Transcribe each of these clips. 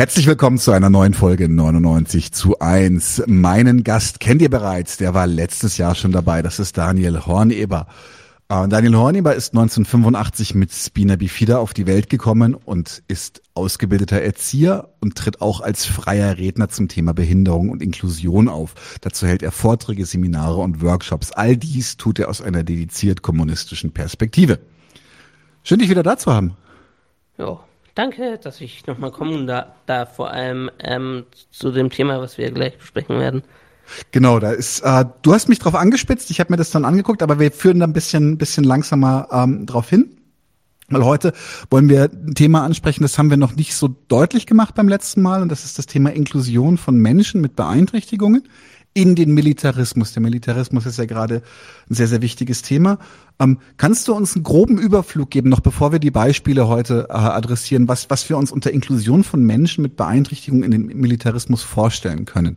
Herzlich willkommen zu einer neuen Folge 99 zu 1. Meinen Gast kennt ihr bereits, der war letztes Jahr schon dabei, das ist Daniel Horneber. Äh, Daniel Horneber ist 1985 mit Spina Bifida auf die Welt gekommen und ist ausgebildeter Erzieher und tritt auch als freier Redner zum Thema Behinderung und Inklusion auf. Dazu hält er Vorträge, Seminare und Workshops. All dies tut er aus einer dediziert kommunistischen Perspektive. Schön, dich wieder da zu haben. Ja, danke, dass ich nochmal kommen da, da vor allem ähm, zu dem Thema, was wir gleich besprechen werden. Genau, da ist, äh, du hast mich drauf angespitzt, ich habe mir das dann angeguckt, aber wir führen da ein bisschen, bisschen langsamer ähm, drauf hin. Weil heute wollen wir ein Thema ansprechen, das haben wir noch nicht so deutlich gemacht beim letzten Mal, und das ist das Thema Inklusion von Menschen mit Beeinträchtigungen in den Militarismus. Der Militarismus ist ja gerade ein sehr, sehr wichtiges Thema. Ähm, kannst du uns einen groben Überflug geben, noch bevor wir die Beispiele heute äh, adressieren, was, was wir uns unter Inklusion von Menschen mit Beeinträchtigungen in den Militarismus vorstellen können?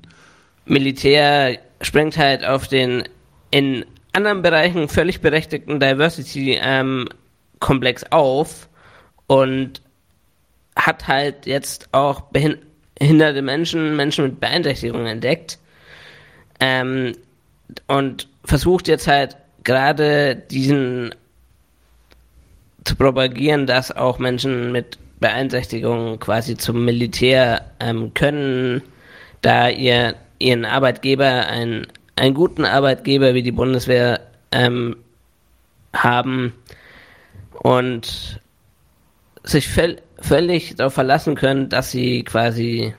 Militär springt halt auf den in anderen Bereichen völlig berechtigten Diversity-Komplex ähm, auf und hat halt jetzt auch behinderte Menschen, Menschen mit Beeinträchtigungen entdeckt ähm, und versucht jetzt halt gerade diesen zu propagieren, dass auch Menschen mit Beeinträchtigungen quasi zum Militär ähm, können, da ihr ihren Arbeitgeber, einen, einen guten Arbeitgeber wie die Bundeswehr ähm, haben und sich völlig darauf verlassen können, dass sie quasi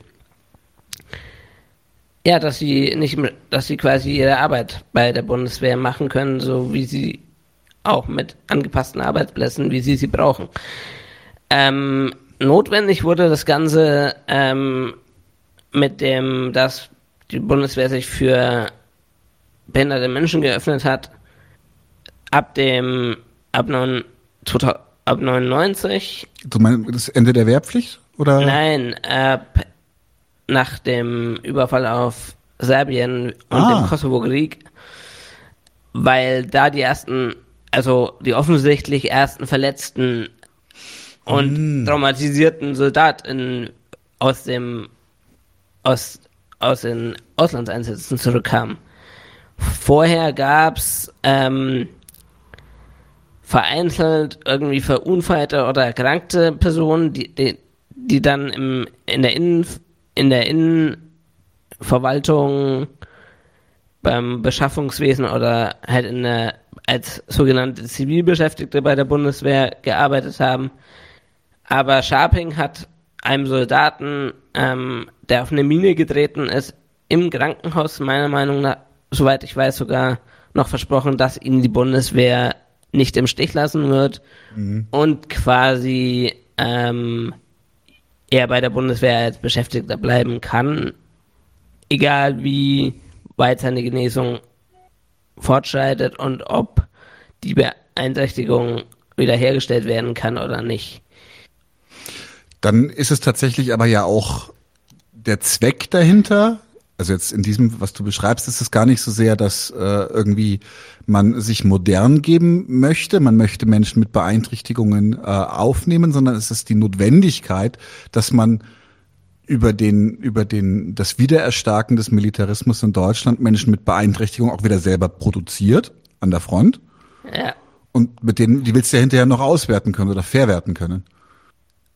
ja, dass sie nicht, dass sie quasi ihre Arbeit bei der Bundeswehr machen können, so wie sie auch mit angepassten Arbeitsplätzen, wie sie sie brauchen. Ähm, notwendig wurde das Ganze ähm, mit dem, dass die Bundeswehr sich für behinderte Menschen geöffnet hat, ab dem, ab, 9, ab 99. Du meinst das Ende der Wehrpflicht? Oder? Nein, ab nach dem Überfall auf Serbien und ah. dem Kosovo-Krieg, weil da die ersten, also die offensichtlich ersten verletzten und mm. traumatisierten Soldaten aus dem aus, aus den Auslandseinsätzen zurückkamen. Vorher gab's ähm, vereinzelt irgendwie verunfallte oder erkrankte Personen, die, die, die dann im, in der Innen in der Innenverwaltung, beim Beschaffungswesen oder halt in der, als sogenannte Zivilbeschäftigte bei der Bundeswehr gearbeitet haben. Aber Sharping hat einem Soldaten, ähm, der auf eine Mine getreten ist, im Krankenhaus meiner Meinung nach, soweit ich weiß, sogar noch versprochen, dass ihn die Bundeswehr nicht im Stich lassen wird mhm. und quasi ähm, er bei der Bundeswehr als Beschäftigter bleiben kann, egal wie weit seine Genesung fortschreitet und ob die Beeinträchtigung wiederhergestellt werden kann oder nicht. Dann ist es tatsächlich aber ja auch der Zweck dahinter, also jetzt in diesem, was du beschreibst, ist es gar nicht so sehr, dass äh, irgendwie man sich modern geben möchte, man möchte Menschen mit Beeinträchtigungen äh, aufnehmen, sondern es ist die Notwendigkeit, dass man über den, über den, das Wiedererstarken des Militarismus in Deutschland Menschen mit Beeinträchtigung auch wieder selber produziert an der Front. Ja. Und mit denen, die willst du ja hinterher noch auswerten können oder verwerten können.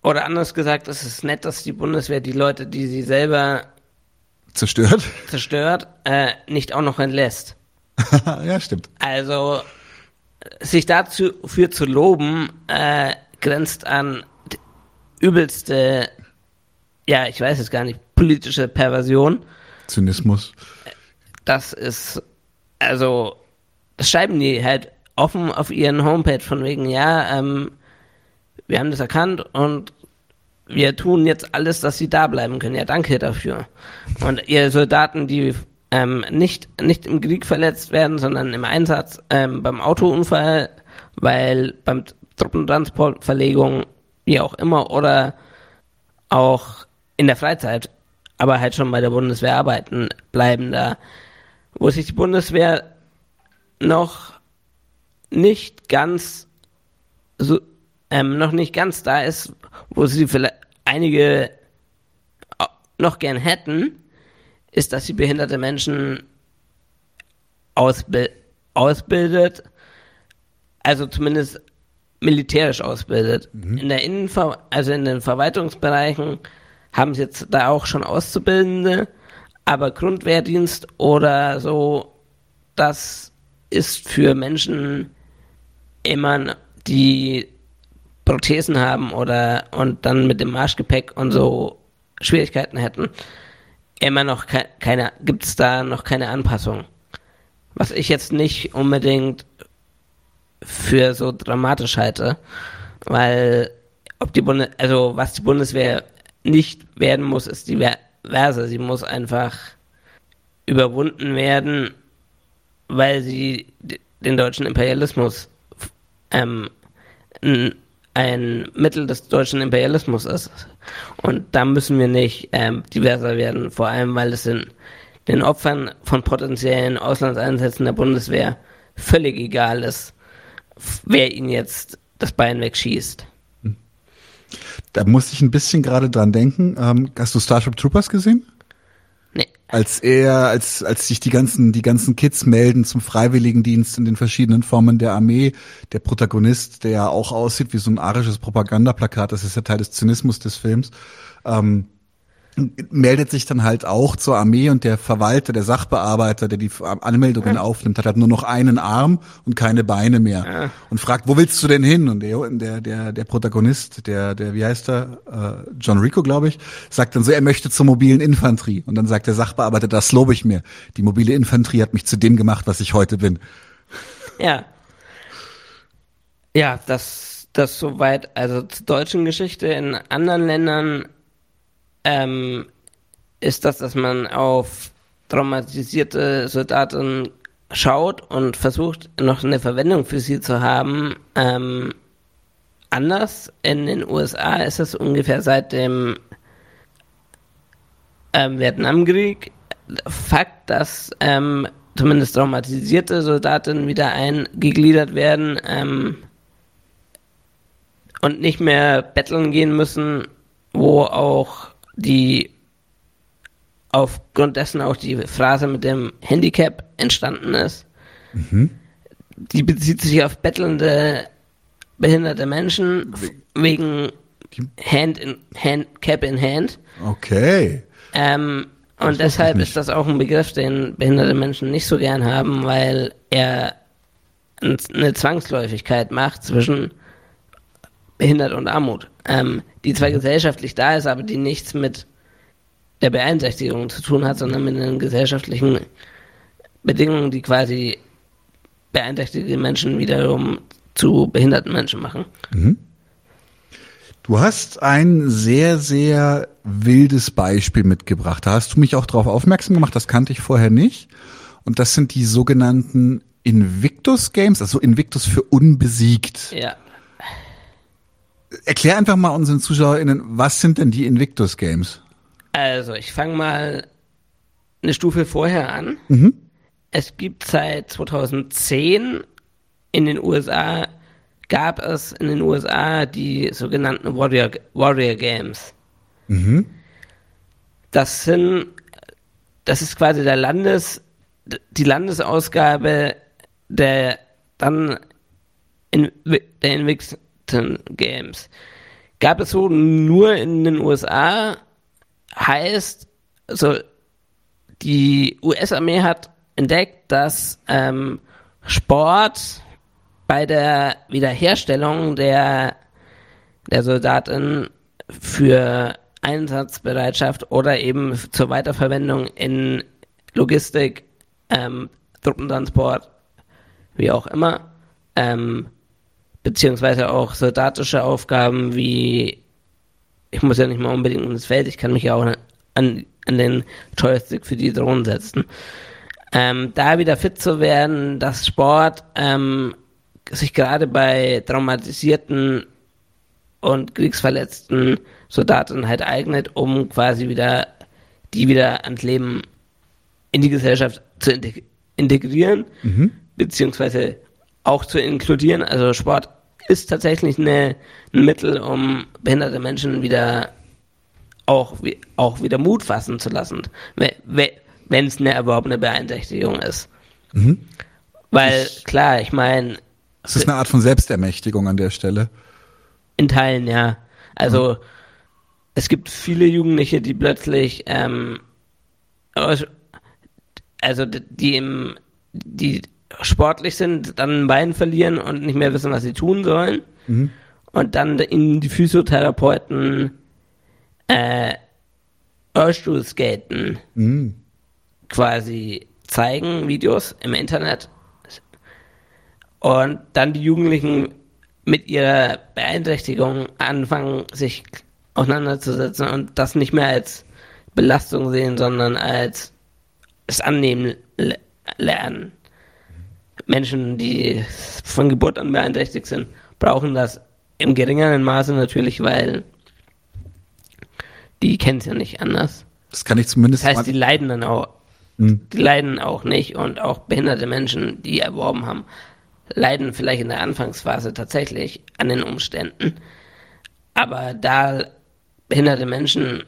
Oder anders gesagt, es ist nett, dass die Bundeswehr die Leute, die sie selber zerstört, zerstört, äh, nicht auch noch entlässt. ja, stimmt. Also sich dazu für zu loben, äh, grenzt an übelste, ja, ich weiß es gar nicht, politische Perversion. Zynismus. Das ist, also, das schreiben die halt offen auf ihren Homepage von wegen, ja, ähm, wir haben das erkannt und wir tun jetzt alles, dass sie da bleiben können. Ja, danke dafür. Und ihr Soldaten, die ähm, nicht, nicht im Krieg verletzt werden, sondern im Einsatz ähm, beim Autounfall, weil beim Truppentransportverlegung, wie auch immer, oder auch in der Freizeit, aber halt schon bei der Bundeswehr arbeiten, bleiben da, wo sich die Bundeswehr noch nicht ganz so, ähm, noch nicht ganz da ist, wo sie vielleicht einige noch gern hätten, ist, dass sie behinderte Menschen ausbil ausbildet, also zumindest militärisch ausbildet. Mhm. In der Innenver also in den Verwaltungsbereichen haben sie jetzt da auch schon Auszubildende, aber Grundwehrdienst oder so, das ist für Menschen immer, die Prothesen haben oder und dann mit dem Marschgepäck und so Schwierigkeiten hätten, immer noch ke keine, gibt es da noch keine Anpassung. Was ich jetzt nicht unbedingt für so dramatisch halte, weil ob die Bundes also was die Bundeswehr nicht werden muss, ist die Verse. Sie muss einfach überwunden werden, weil sie den deutschen Imperialismus ähm, ein Mittel des deutschen Imperialismus ist. Und da müssen wir nicht ähm, diverser werden, vor allem weil es den, den Opfern von potenziellen Auslandseinsätzen der Bundeswehr völlig egal ist, wer ihnen jetzt das Bein wegschießt. Da muss ich ein bisschen gerade dran denken. Ähm, hast du Starship Troopers gesehen? Als er, als, als sich die ganzen, die ganzen Kids melden zum Freiwilligendienst in den verschiedenen Formen der Armee, der Protagonist, der ja auch aussieht wie so ein arisches Propagandaplakat, das ist ja Teil des Zynismus des Films, ähm, meldet sich dann halt auch zur Armee und der Verwalter, der Sachbearbeiter, der die Anmeldungen ja. aufnimmt, hat halt nur noch einen Arm und keine Beine mehr ja. und fragt, wo willst du denn hin? Und der, der, der, der Protagonist, der, der, wie heißt er, äh, John Rico, glaube ich, sagt dann so, er möchte zur mobilen Infanterie. Und dann sagt der Sachbearbeiter, das lobe ich mir. Die mobile Infanterie hat mich zu dem gemacht, was ich heute bin. Ja. Ja, das, das soweit, also zur deutschen Geschichte in anderen Ländern ähm, ist das, dass man auf traumatisierte Soldaten schaut und versucht, noch eine Verwendung für sie zu haben. Ähm, anders. In den USA ist es ungefähr seit dem ähm, Vietnamkrieg Fakt, dass ähm, zumindest traumatisierte Soldaten wieder eingegliedert werden ähm, und nicht mehr betteln gehen müssen, wo auch die aufgrund dessen auch die Phrase mit dem Handicap entstanden ist. Mhm. Die bezieht sich auf bettelnde behinderte Menschen wegen Hand in Hand, Cap in Hand. Okay. Ähm, und deshalb ist das auch ein Begriff, den behinderte Menschen nicht so gern haben, weil er eine Zwangsläufigkeit macht zwischen behindert und Armut ähm, die zwar gesellschaftlich da ist, aber die nichts mit der Beeinträchtigung zu tun hat, sondern mit den gesellschaftlichen Bedingungen, die quasi beeinträchtigte Menschen wiederum zu behinderten Menschen machen. Mhm. Du hast ein sehr, sehr wildes Beispiel mitgebracht. Da hast du mich auch darauf aufmerksam gemacht, das kannte ich vorher nicht. Und das sind die sogenannten Invictus Games, also Invictus für unbesiegt. Ja. Erklär einfach mal unseren ZuschauerInnen, was sind denn die Invictus Games? Also, ich fange mal eine Stufe vorher an. Mhm. Es gibt seit 2010 in den USA, gab es in den USA die sogenannten Warrior, Warrior Games. Mhm. Das sind, das ist quasi der Landes, die Landesausgabe der dann in, der Invictus Games. Gab es so nur in den USA, heißt, also die US-Armee hat entdeckt, dass ähm, Sport bei der Wiederherstellung der, der Soldaten für Einsatzbereitschaft oder eben zur Weiterverwendung in Logistik, ähm, Truppentransport, wie auch immer, ähm, beziehungsweise auch soldatische Aufgaben wie, ich muss ja nicht mal unbedingt ins Feld, ich kann mich ja auch an, an den Joystick für die Drohnen setzen. Ähm, da wieder fit zu werden, dass Sport ähm, sich gerade bei traumatisierten und kriegsverletzten Soldaten halt eignet, um quasi wieder die wieder ans Leben in die Gesellschaft zu integrieren, mhm. beziehungsweise auch zu inkludieren. Also Sport ist tatsächlich eine, ein Mittel, um behinderte Menschen wieder auch, auch wieder Mut fassen zu lassen, wenn es eine erworbene Beeinträchtigung ist. Weil, klar, ich meine, Es ist eine Art von Selbstermächtigung an der Stelle. in Teilen, ja. Also, es gibt viele Jugendliche, die plötzlich, ähm, also die im, die sportlich sind, dann ein Bein verlieren und nicht mehr wissen, was sie tun sollen. Und dann ihnen die Physiotherapeuten äh, Rollstuhlskaten Mhm. quasi zeigen, Videos im Internet. Und dann die Jugendlichen mit ihrer Beeinträchtigung anfangen, sich auseinanderzusetzen und das nicht mehr als Belastung sehen, sondern als es annehmen le- lernen. Menschen, die von Geburt an beeinträchtigt sind, brauchen das im geringeren Maße natürlich, weil die kennen es ja nicht anders. Das kann ich zumindest Das heißt, die leiden dann auch, Mhm. die leiden auch nicht und auch behinderte Menschen, die erworben haben, leiden vielleicht in der Anfangsphase tatsächlich an den Umständen. Aber da behinderte Menschen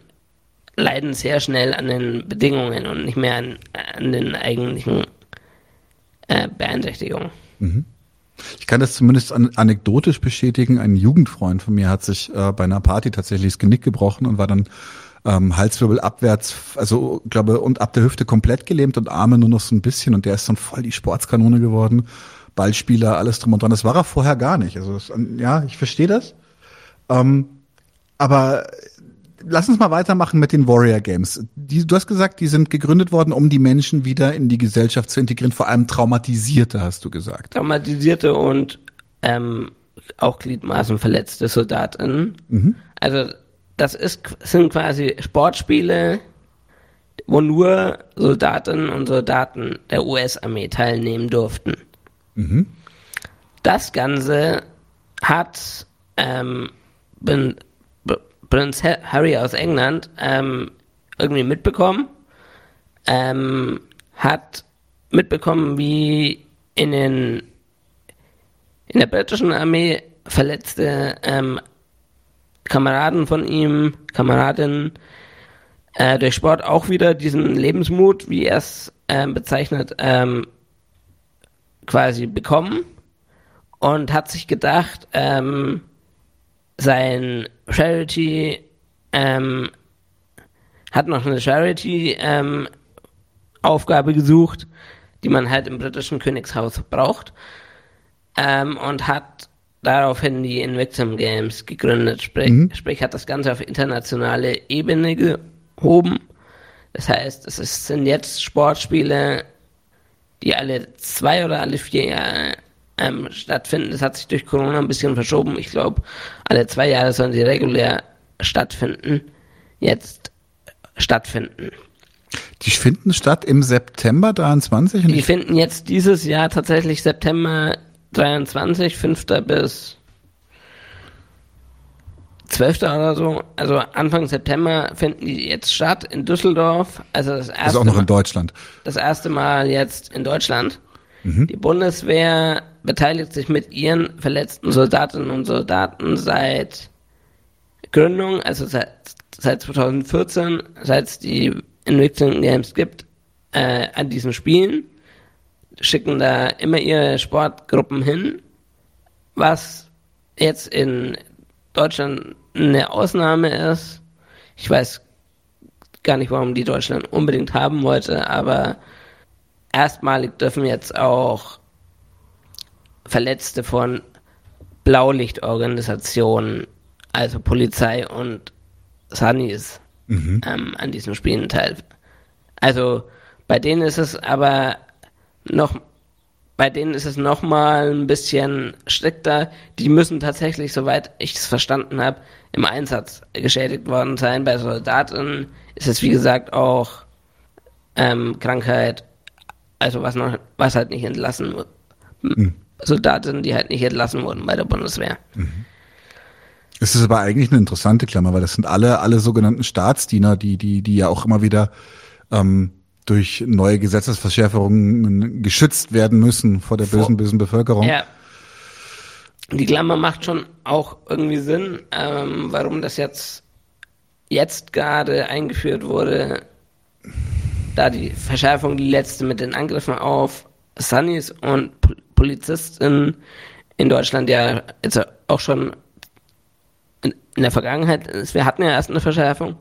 leiden sehr schnell an den Bedingungen und nicht mehr an, an den eigentlichen äh, Beeinträchtigungen. Ich kann das zumindest an, anekdotisch bestätigen. Ein Jugendfreund von mir hat sich äh, bei einer Party tatsächlich das Genick gebrochen und war dann ähm, Halswirbel abwärts, also glaube und ab der Hüfte komplett gelähmt und Arme nur noch so ein bisschen und der ist dann voll die Sportskanone geworden. Ballspieler, alles drum und dran. Das war er vorher gar nicht. Also das, ja, ich verstehe das. Ähm, aber lass uns mal weitermachen mit den Warrior Games. Die, du hast gesagt, die sind gegründet worden, um die Menschen wieder in die Gesellschaft zu integrieren, vor allem Traumatisierte, hast du gesagt. traumatisierte und ähm, auch gliedmaßenverletzte Soldatinnen. Also das ist, sind quasi Sportspiele, wo nur Soldatinnen und Soldaten der US-Armee teilnehmen durften. Das Ganze hat ähm, Pr- Prinz Ha- Harry aus England ähm, irgendwie mitbekommen, ähm, hat mitbekommen, wie in den in der britischen Armee verletzte ähm, Kameraden von ihm, Kameradinnen, äh, durch Sport auch wieder diesen Lebensmut, wie er es ähm, bezeichnet, ähm, quasi bekommen und hat sich gedacht, ähm, sein Charity ähm, hat noch eine Charity ähm, Aufgabe gesucht, die man halt im britischen Königshaus braucht ähm, und hat daraufhin die Invictum Games gegründet, sprich, sprich hat das Ganze auf internationale Ebene gehoben. Das heißt, es sind jetzt Sportspiele, die alle zwei oder alle vier Jahre ähm, stattfinden. Das hat sich durch Corona ein bisschen verschoben. Ich glaube, alle zwei Jahre sollen sie regulär stattfinden. Jetzt stattfinden. Die finden statt im September 23 und Die finden jetzt dieses Jahr tatsächlich September 23, 5. bis 12. oder so. Also Anfang September finden die jetzt statt in Düsseldorf. Also das erste, also auch noch Mal, in Deutschland. das erste Mal jetzt in Deutschland. Die Bundeswehr beteiligt sich mit ihren verletzten Soldatinnen und Soldaten seit Gründung, also seit, seit 2014, seit es die Invictus Games gibt, äh, an diesen Spielen, schicken da immer ihre Sportgruppen hin, was jetzt in Deutschland eine Ausnahme ist. Ich weiß gar nicht, warum die Deutschland unbedingt haben wollte, aber erstmalig dürfen jetzt auch Verletzte von Blaulichtorganisationen, also Polizei und Sunnis, ähm, an diesen Spielen teil. Also bei denen ist es aber noch, bei denen ist es noch mal ein bisschen strikter. Die müssen tatsächlich, soweit ich es verstanden habe, im Einsatz geschädigt worden sein. Bei Soldaten ist es wie gesagt auch ähm, Krankheit, also was noch, was halt nicht entlassen wird. Soldaten, die halt nicht entlassen wurden bei der Bundeswehr. Es ist aber eigentlich eine interessante Klammer, weil das sind alle, alle sogenannten Staatsdiener, die, die, die ja auch immer wieder ähm, durch neue Gesetzesverschärfungen geschützt werden müssen vor der bösen, bösen Bevölkerung. Ja. Die Klammer macht schon auch irgendwie Sinn, ähm, warum das jetzt jetzt gerade eingeführt wurde, da die Verschärfung, die letzte mit den Angriffen auf Sunnis und Polizisten in Deutschland ja jetzt auch schon in, in der Vergangenheit ist. Wir hatten ja erst eine Verschärfung.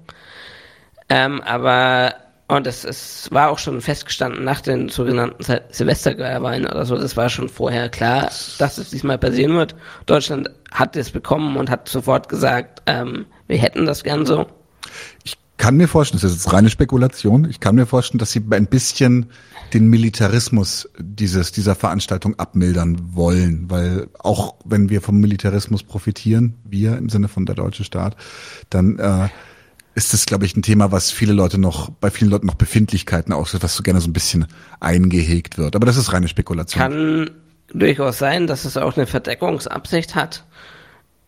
Ähm, aber und es, es war auch schon festgestanden nach den sogenannten Silvestergeierwahlen oder so. Das war schon vorher klar, dass es diesmal passieren wird. Deutschland hat es bekommen und hat sofort gesagt, ähm, wir hätten das gern so. Ich kann mir vorstellen, das ist jetzt reine Spekulation, ich kann mir vorstellen, dass sie ein bisschen den Militarismus dieses, dieser Veranstaltung abmildern wollen, weil auch wenn wir vom Militarismus profitieren, wir im Sinne von der deutsche Staat, dann äh, ist das, glaube ich, ein Thema, was viele Leute noch, bei vielen Leuten noch Befindlichkeiten auslöst, was so gerne so ein bisschen eingehegt wird. Aber das ist reine Spekulation. Kann durchaus sein, dass es auch eine Verdeckungsabsicht hat.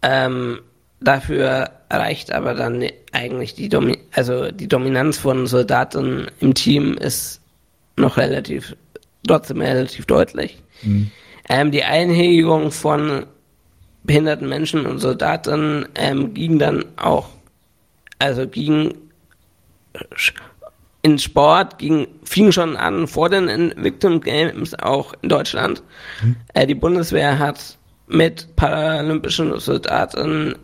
Ähm, dafür reicht aber dann eigentlich die, Domi also die Dominanz von Soldaten im Team ist noch relativ, trotzdem relativ deutlich. Mhm. Ähm, die Einhegung von behinderten Menschen und Soldaten ähm, ging dann auch also ging in Sport ging, fing schon an vor den Victim Games auch in Deutschland. Mhm. Äh, die Bundeswehr hat mit paralympischen Soldaten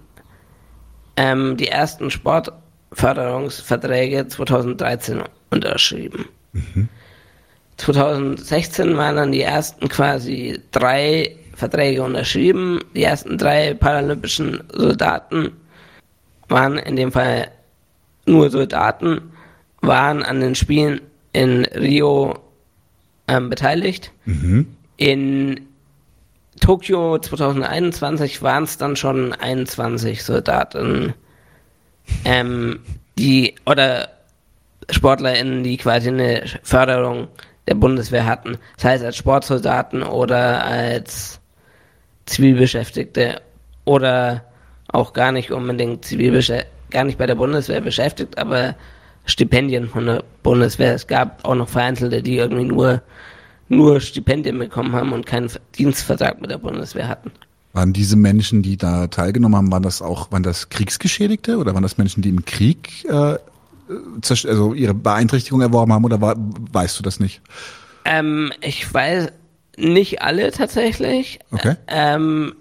ähm, die ersten Sportförderungsverträge 2013 unterschrieben. Mhm. 2016 waren dann die ersten quasi drei Verträge unterschrieben. Die ersten drei paralympischen Soldaten waren in dem Fall nur Soldaten, waren an den Spielen in Rio ähm, beteiligt. Mhm. In Tokio 2021 waren es dann schon 21 Soldaten, ähm, die oder SportlerInnen, die quasi eine Förderung der Bundeswehr hatten. Das heißt als Sportsoldaten oder als Zivilbeschäftigte oder auch gar nicht unbedingt zivil gar nicht bei der Bundeswehr beschäftigt, aber Stipendien von der Bundeswehr. Es gab auch noch Vereinzelte, die irgendwie nur, nur Stipendien bekommen haben und keinen Dienstvertrag mit der Bundeswehr hatten. Waren diese Menschen, die da teilgenommen haben, waren das auch, waren das Kriegsgeschädigte oder waren das Menschen, die im Krieg äh, also ihre Beeinträchtigung erworben haben oder war, weißt du das nicht? Ähm, ich weiß nicht alle tatsächlich. Okay. Ähm,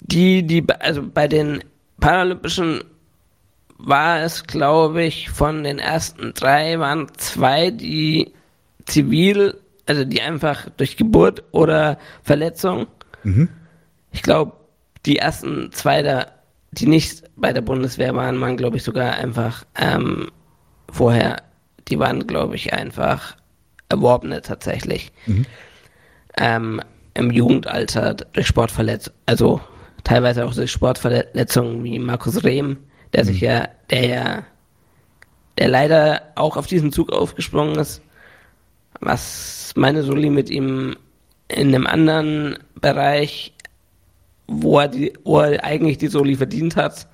die, die, also bei den Paralympischen war es, glaube ich, von den ersten drei waren zwei, die zivil, also die einfach durch Geburt oder Verletzung. Mhm. Ich glaube, die ersten zwei da, die nicht bei der Bundeswehr waren, waren, glaube ich, sogar einfach ähm, vorher, die waren, glaube ich, einfach Erworbene tatsächlich. Mhm. Ähm, Im Jugendalter durch Sportverletzung, also teilweise auch durch Sportverletzungen wie Markus Rehm, der mhm. sich ja, der ja, der leider auch auf diesen Zug aufgesprungen ist, was meine Soli mit ihm in einem anderen Bereich, wo er, die, wo er eigentlich die Soli verdient hat,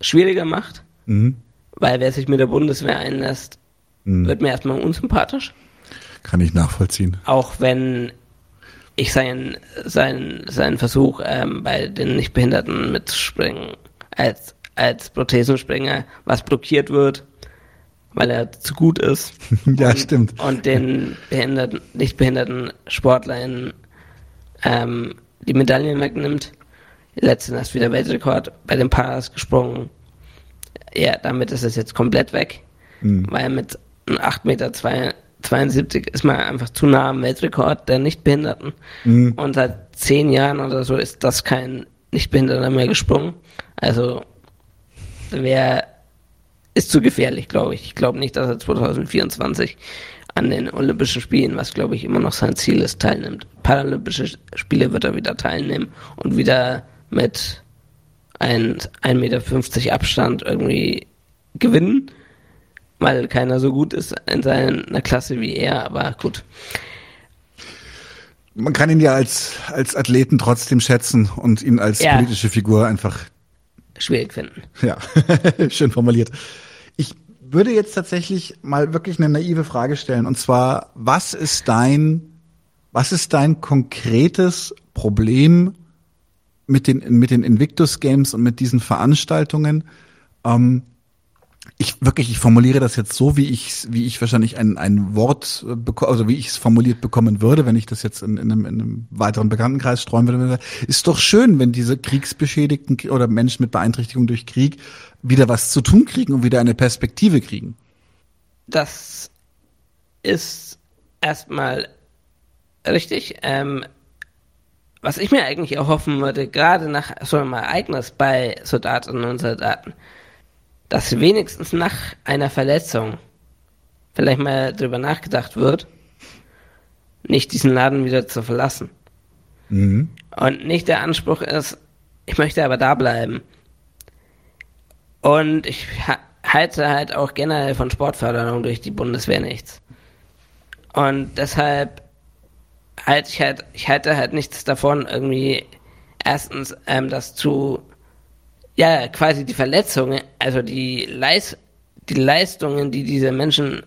schwieriger macht. Mhm. Weil wer sich mit der Bundeswehr einlässt, mhm. wird mir erstmal unsympathisch. Kann ich nachvollziehen. Auch wenn ich seinen sein, sein Versuch ähm, bei den Nichtbehinderten mitzuspringen als, als Prothesenspringer, was blockiert wird, weil er zu gut ist. ja, und, stimmt. Und den behinderten, nicht behinderten Sportlern ähm, die Medaillen wegnimmt. Letztens erst wieder Weltrekord bei den Paras gesprungen. Ja, damit ist es jetzt komplett weg, mhm. weil mit 8 Meter 2 72 ist man einfach zu nah am Weltrekord der Nichtbehinderten. Mhm. Und seit zehn Jahren oder so ist das kein Nichtbehinderter mehr gesprungen. Also wer ist zu gefährlich, glaube ich. Ich glaube nicht, dass er 2024 an den Olympischen Spielen, was glaube ich immer noch sein Ziel ist, teilnimmt. Paralympische Spiele wird er wieder teilnehmen und wieder mit 1,50 Meter Abstand irgendwie gewinnen weil keiner so gut ist in seiner Klasse wie er, aber gut. Man kann ihn ja als, als Athleten trotzdem schätzen und ihn als ja. politische Figur einfach schwierig finden. Ja, schön formuliert. Ich würde jetzt tatsächlich mal wirklich eine naive Frage stellen und zwar, was ist dein, was ist dein konkretes Problem mit den, mit den Invictus Games und mit diesen Veranstaltungen? Ähm, ich wirklich, ich formuliere das jetzt so, wie ich, wie ich wahrscheinlich ein, ein Wort bekomme, also wie ich es formuliert bekommen würde, wenn ich das jetzt in, in, einem, in einem weiteren Bekanntenkreis streuen würde. Ist doch schön, wenn diese Kriegsbeschädigten oder Menschen mit Beeinträchtigung durch Krieg wieder was zu tun kriegen und wieder eine Perspektive kriegen. Das ist erstmal richtig. Ähm, was ich mir eigentlich erhoffen würde, gerade nach so einem Ereignis bei Soldatinnen und Soldaten, dass wenigstens nach einer Verletzung vielleicht mal drüber nachgedacht wird, nicht diesen Laden wieder zu verlassen. Mhm. Und nicht der Anspruch ist, ich möchte aber da bleiben. Und ich halte halt auch generell von Sportförderung durch die Bundeswehr nichts. Und deshalb halte ich halt, ich halte halt nichts davon, irgendwie erstens ähm, das zu ja, quasi die Verletzungen, also die, Leis die Leistungen, die diese Menschen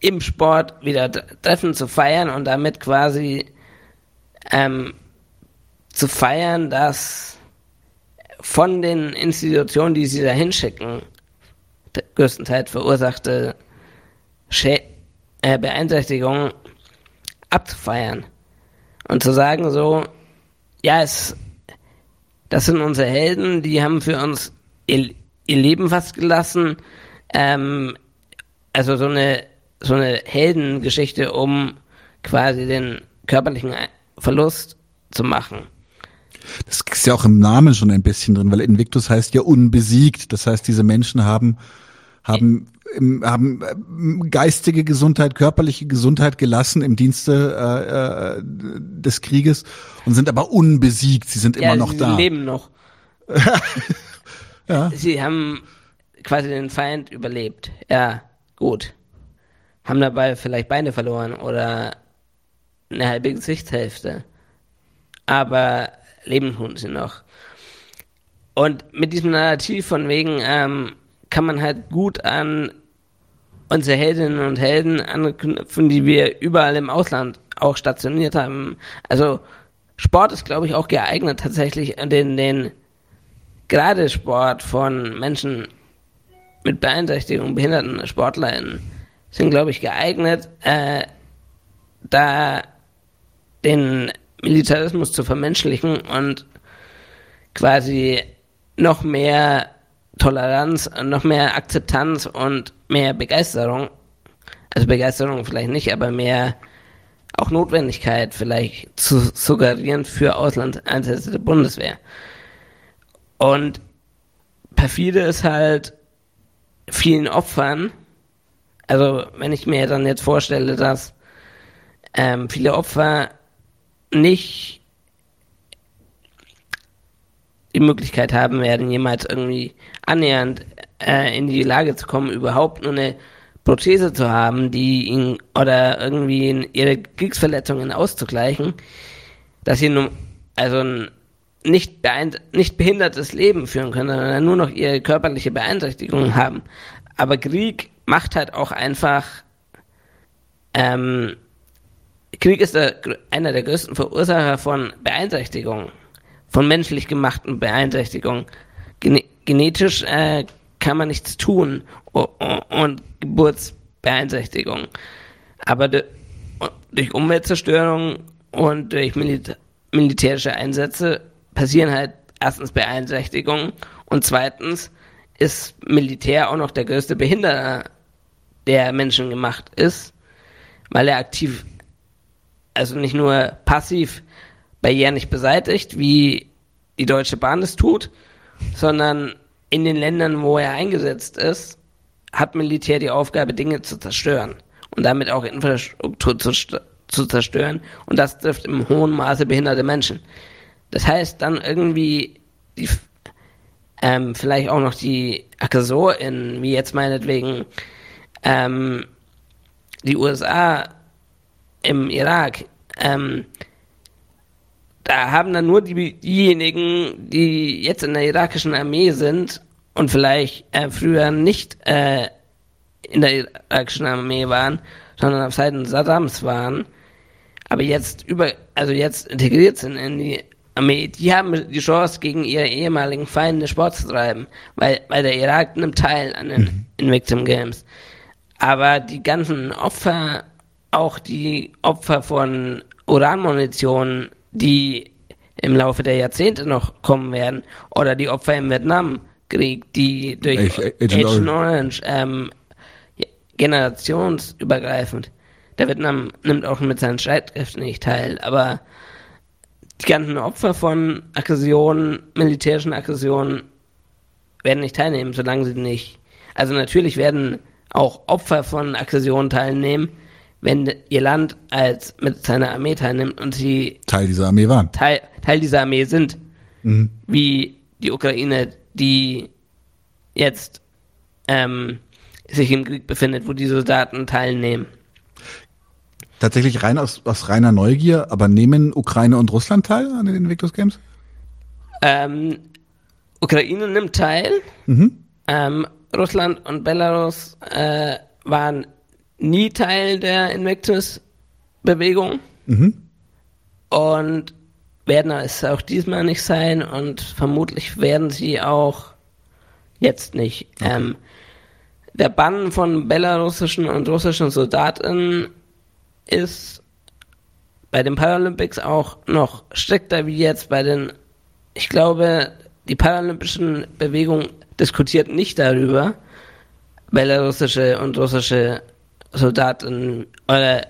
im Sport wieder treffen, zu feiern und damit quasi ähm, zu feiern, dass von den Institutionen, die sie da hinschicken, größtenteils verursachte Schä äh, Beeinträchtigungen abzufeiern. Und zu sagen so, ja, es das sind unsere Helden, die haben für uns ihr, ihr Leben fast gelassen. Ähm, also so eine, so eine Heldengeschichte, um quasi den körperlichen Verlust zu machen. Das ist ja auch im Namen schon ein bisschen drin, weil Invictus heißt ja unbesiegt. Das heißt, diese Menschen haben, haben haben äh, geistige Gesundheit, körperliche Gesundheit gelassen im Dienste äh, äh, des Krieges und sind aber unbesiegt. Sie sind ja, immer noch sie da. Sie leben noch. ja. Sie haben quasi den Feind überlebt. Ja, gut. Haben dabei vielleicht Beine verloren oder eine halbe Gesichtshälfte. Aber leben tun sie noch. Und mit diesem Narrativ von wegen, ähm, kann man halt gut an unsere Heldinnen und Helden anknüpfen, die wir überall im Ausland auch stationiert haben. Also Sport ist, glaube ich, auch geeignet, tatsächlich den, den gerade Sport von Menschen mit Beeinträchtigung, behinderten SportlerInnen sind, glaube ich, geeignet, äh, da den Militarismus zu vermenschlichen und quasi noch mehr Toleranz, noch mehr Akzeptanz und mehr Begeisterung. Also Begeisterung vielleicht nicht, aber mehr auch Notwendigkeit vielleicht zu suggerieren für Auslandseinsätze der Bundeswehr. Und perfide ist halt vielen Opfern, also wenn ich mir dann jetzt vorstelle, dass ähm, viele Opfer nicht die Möglichkeit haben werden, jemals irgendwie annähernd äh, in die Lage zu kommen, überhaupt nur eine Prothese zu haben, die ihn oder irgendwie ihre Kriegsverletzungen auszugleichen, dass sie nun also ein nicht, nicht behindertes Leben führen können, sondern nur noch ihre körperliche Beeinträchtigung haben. Aber Krieg macht halt auch einfach ähm, Krieg ist der, einer der größten Verursacher von Beeinträchtigungen von menschlich gemachten Beeinträchtigungen. Gene genetisch äh, kann man nichts tun und Geburtsbeeinträchtigung. Aber durch Umweltzerstörung und durch Milita militärische Einsätze passieren halt erstens Beeinträchtigungen und zweitens ist Militär auch noch der größte Behinderer, der Menschen gemacht ist, weil er aktiv, also nicht nur passiv Barrieren nicht beseitigt, wie die Deutsche Bahn es tut, sondern in den Ländern, wo er eingesetzt ist, hat Militär die Aufgabe, Dinge zu zerstören und damit auch Infrastruktur zu, zu zerstören. Und das trifft im hohen Maße behinderte Menschen. Das heißt, dann irgendwie die, ähm, vielleicht auch noch die AggressorInnen, wie jetzt meinetwegen ähm, die USA im Irak, ähm, da haben dann nur die, diejenigen, die jetzt in der irakischen Armee sind und vielleicht äh, früher nicht äh, in der irakischen Armee waren, sondern auf Seiten Saddams waren, aber jetzt über, also jetzt integriert sind in die Armee, die haben die Chance, gegen ihre ehemaligen Feinde Sport zu treiben, weil, weil der Irak nimmt teil an den mhm. Invictum Games. Aber die ganzen Opfer, auch die Opfer von Uranmunition, die im Laufe der Jahrzehnte noch kommen werden, oder die Opfer im Vietnamkrieg, die durch Agent, Orange ähm, generationsübergreifend. Der Vietnam nimmt auch mit seinen Streitkräften nicht teil, aber die ganzen Opfer von Aggressionen, militärischen Aggressionen, werden nicht teilnehmen, solange sie nicht. Also natürlich werden auch Opfer von Aggressionen teilnehmen, wenn ihr Land als mit seiner Armee teilnimmt und sie Teil dieser Armee waren. Teil, Teil dieser Armee sind. Mhm. Wie die Ukraine, die jetzt ähm, sich im Krieg befindet, wo die Soldaten teilnehmen. Tatsächlich rein aus, aus reiner Neugier, aber nehmen Ukraine und Russland teil an den Invictus Games? Ähm, Ukraine nimmt teil. Mhm. Ähm, Russland und Belarus äh, waren nie Teil der Invictus-Bewegung. Mhm. Und werden es auch diesmal nicht sein und vermutlich werden sie auch jetzt nicht. Okay. Ähm, der Bann von belarussischen und russischen Soldaten ist bei den Paralympics auch noch strikter wie jetzt bei den, ich glaube, die paralympischen Bewegung diskutiert nicht darüber, belarussische und russische Soldaten oder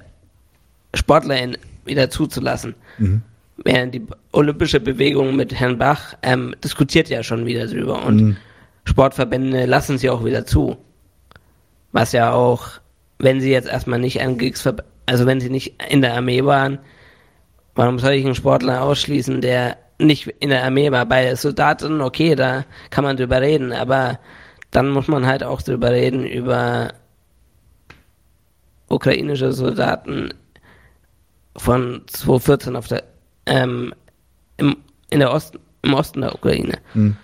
Sportler wieder zuzulassen. Mhm. Während die olympische Bewegung mit Herrn Bach ähm, diskutiert ja schon wieder drüber und mhm. Sportverbände lassen sie auch wieder zu. Was ja auch, wenn sie jetzt erstmal nicht ein Kriegsverband also wenn sie nicht in der Armee waren, warum soll ich einen Sportler ausschließen, der nicht in der Armee war? Bei Soldaten, okay, da kann man drüber reden, aber dann muss man halt auch drüber reden über ukrainische Soldaten von 2014 auf der ähm, im, in der Osten, im Osten der Ukraine. Hm.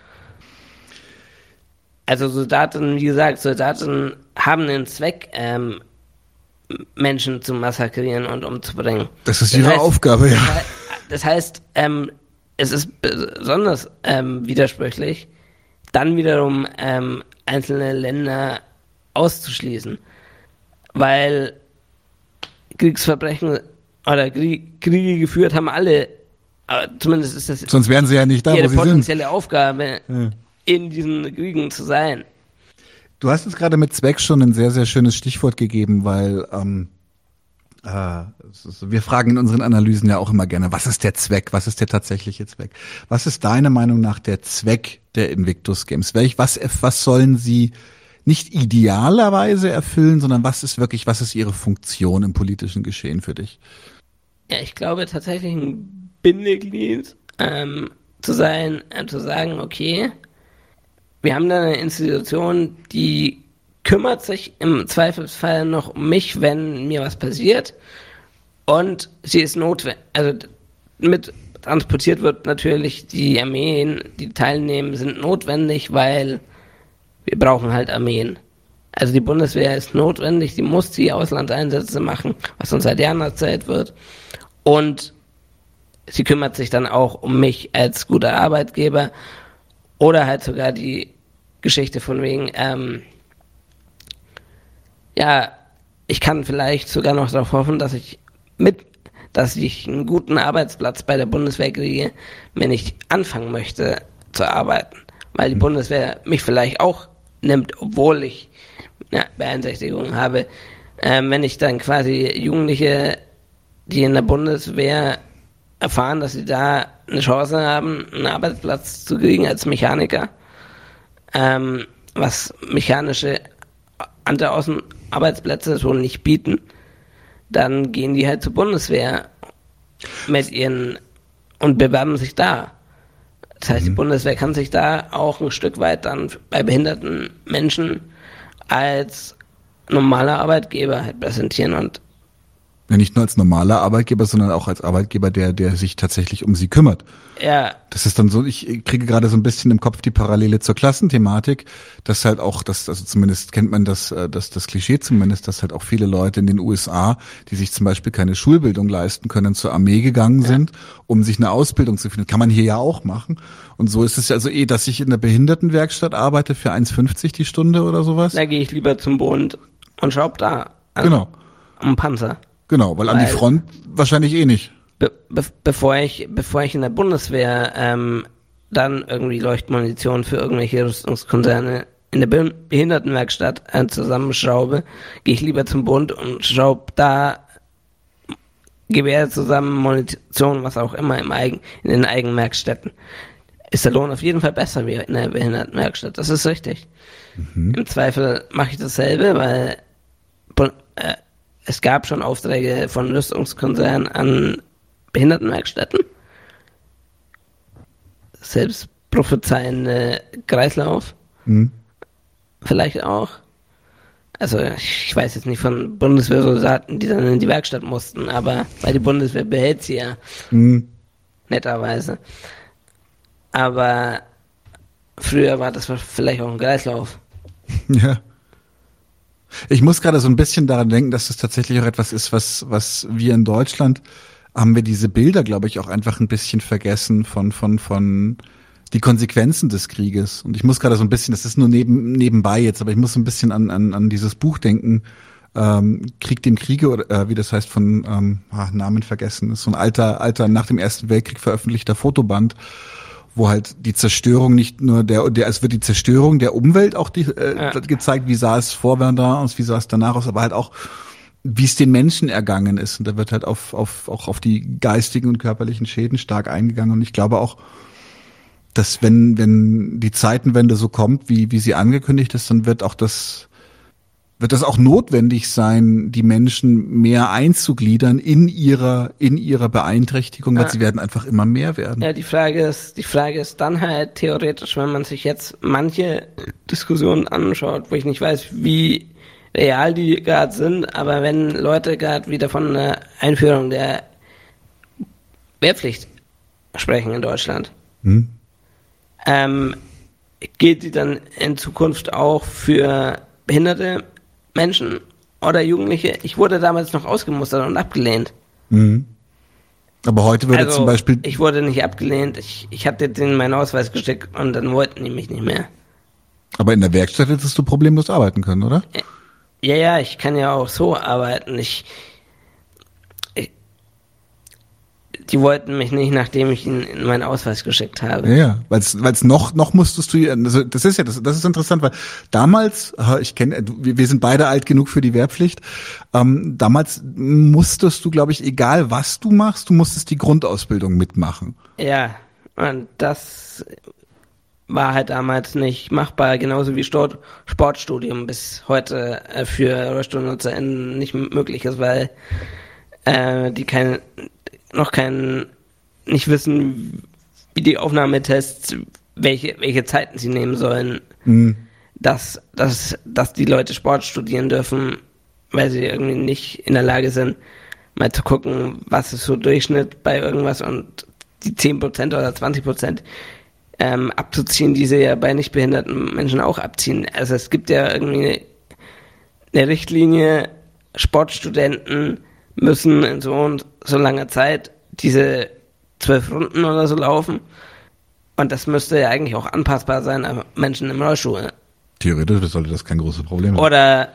Also Soldaten, wie gesagt, Soldaten haben einen Zweck, ähm, Menschen zu massakrieren und umzubringen. Das ist ihre das heißt, Aufgabe, ja. Das heißt, ähm, es ist besonders ähm, widersprüchlich, dann wiederum ähm, einzelne Länder auszuschließen, weil Kriegsverbrechen oder Kriege geführt haben alle, zumindest ist das sonst wären sie ja nicht da, ihre wo sie potenzielle sind. Aufgabe, ja. in diesen Kriegen zu sein. Du hast uns gerade mit Zweck schon ein sehr, sehr schönes Stichwort gegeben, weil ähm, äh, wir fragen in unseren Analysen ja auch immer gerne, was ist der Zweck, was ist der tatsächliche Zweck? Was ist deiner Meinung nach der Zweck der Invictus Games? Welch, was, was sollen sie nicht idealerweise erfüllen, sondern was ist wirklich, was ist ihre Funktion im politischen Geschehen für dich? Ja, ich glaube tatsächlich ein Bindeglied ähm, zu sein, äh, zu sagen, okay, wir haben da eine Institution, die kümmert sich im Zweifelsfall noch um mich, wenn mir was passiert. Und sie ist notwendig, also mit transportiert wird natürlich die Armeen, die teilnehmen, sind notwendig, weil wir brauchen halt Armeen. Also die Bundeswehr ist notwendig, die muss die Auslandseinsätze machen, was uns seit Jahren erzählt wird. Und sie kümmert sich dann auch um mich als guter Arbeitgeber oder halt sogar die Geschichte von wegen, ähm, ja, ich kann vielleicht sogar noch darauf hoffen, dass ich mit, dass ich einen guten Arbeitsplatz bei der Bundeswehr kriege, wenn ich anfangen möchte zu arbeiten. Weil die mhm. Bundeswehr mich vielleicht auch nimmt, obwohl ich eine Beeinträchtigung habe. Ähm, wenn ich dann quasi Jugendliche, die in der Bundeswehr erfahren, dass sie da eine Chance haben, einen Arbeitsplatz zu kriegen als Mechaniker, ähm, was mechanische andere Außenarbeitsplätze schon nicht bieten, dann gehen die halt zur Bundeswehr mit ihren und bewerben sich da. Das heißt, mhm. die Bundeswehr kann sich da auch ein Stück weit dann bei behinderten Menschen als normaler Arbeitgeber halt präsentieren und Ja, nicht nur als normaler Arbeitgeber, sondern auch als Arbeitgeber, der, der sich tatsächlich um sie kümmert. Ja, Das ist dann so, ich kriege gerade so ein bisschen im Kopf die Parallele zur Klassenthematik, dass halt auch, das, also zumindest kennt man das, äh, das, das Klischee zumindest, dass halt auch viele Leute in den USA, die sich zum Beispiel keine Schulbildung leisten können, zur Armee gegangen sind, um sich eine Ausbildung zu finden. Kann man hier ja auch machen. Und so ist es ja also eh, dass ich in der Behindertenwerkstatt arbeite für 1,50 die Stunde oder sowas. da gehe ich lieber zum Bund und schraub da. Also Genau, Am Panzer. Genau, weil an die Weil- Front wahrscheinlich eh nicht. Be be bevor ich, bevor ich in der Bundeswehr ähm, dann irgendwie Leuchtmunition für irgendwelche Rüstungskonzerne in der Be Behindertenwerkstatt äh, zusammenschraube, gehe ich lieber zum Bund und schraub da Gewehre zusammen, Munition, was auch immer im eigen, in den eigenen Werkstätten. Ist der Lohn auf jeden Fall besser wie in der Behindertenwerkstatt. Das ist richtig. Im Zweifel mache ich dasselbe, weil äh, es gab schon Aufträge von Rüstungskonzernen an Behindertenwerkstätten. Selbst prophezeiende Kreislauf. Hm. Vielleicht auch. Also ich weiß jetzt nicht von Bundeswehrsoldaten, die dann in die Werkstatt mussten, aber weil die Bundeswehr behält sie ja Hm. netterweise. Aber früher war das vielleicht auch ein Kreislauf. Ja. Ich muss gerade so ein bisschen daran denken, dass das tatsächlich auch etwas ist, was, was wir in Deutschland haben wir diese Bilder, glaube ich, auch einfach ein bisschen vergessen von, von, von die Konsequenzen des Krieges. Und ich muss gerade so ein bisschen, das ist nur neben, nebenbei jetzt, aber ich muss so ein bisschen an, an, an dieses Buch denken, ähm, Krieg dem Kriege, oder äh, wie das heißt, von ähm, ah, Namen vergessen, ist so ein alter, alter nach dem Ersten Weltkrieg veröffentlichter Fotoband, wo halt die Zerstörung nicht nur der, der es wird die Zerstörung der Umwelt auch die, äh, Ja. gezeigt, wie sah es vorher da aus, wie sah es danach aus, aber halt auch wie es den Menschen ergangen ist. Und da wird halt auf, auf, auch auf die geistigen und körperlichen Schäden stark eingegangen. Und ich glaube auch, dass wenn, wenn die Zeitenwende so kommt, wie, wie sie angekündigt ist, dann wird auch das, wird das auch notwendig sein, die Menschen mehr einzugliedern in ihrer, in ihrer Beeinträchtigung, weil Ja. sie werden einfach immer mehr werden. Ja, die Frage ist, die Frage ist dann halt theoretisch, wenn man sich jetzt manche Diskussionen anschaut, wo ich nicht weiß, wie real die gerade sind, aber wenn Leute gerade wieder von einer Einführung der Wehrpflicht sprechen in Deutschland, Hm? ähm, gilt die dann in Zukunft auch für behinderte Menschen oder Jugendliche? Ich wurde damals noch ausgemustert und abgelehnt. Mhm. Aber heute würde also, zum Beispiel, ich wurde nicht abgelehnt. Ich, ich hatte denen meinen Ausweis geschickt und dann wollten die mich nicht mehr. aber in der Werkstatt hättest du problemlos arbeiten können, oder? Ja, ja, ich kann ja auch so arbeiten. Ich die wollten mich nicht, nachdem ich ihnen meinen Ausweis geschickt habe. Ja, ja, weil es noch noch musstest du also das ist ja das, das ist interessant, weil damals ich kenne wir, sind beide alt genug für die Wehrpflicht. Ähm, damals musstest du, glaube ich, egal was du machst, du musstest die Grundausbildung mitmachen. Ja, und das war halt damals nicht machbar, genauso wie Sport, Sportstudium bis heute äh, für RollstuhlnutzerInnen nicht möglich ist, weil äh, die kein, noch kein, nicht wissen, wie die Aufnahmetests, welche, welche Zeiten sie nehmen sollen, Mhm. dass, dass, dass die Leute Sport studieren dürfen, weil sie irgendwie nicht in der Lage sind, mal zu gucken, was ist so Durchschnitt bei irgendwas und die 10% oder 20% ähm, abzuziehen, die sie ja bei nicht behinderten Menschen auch abziehen. Also es gibt ja irgendwie eine, eine Richtlinie, Sportstudenten müssen in so und so langer Zeit diese zwölf Runden oder so laufen. Und das müsste ja eigentlich auch anpassbar sein an Menschen im Rollstuhl. Theoretisch sollte das kein großes Problem sein. Oder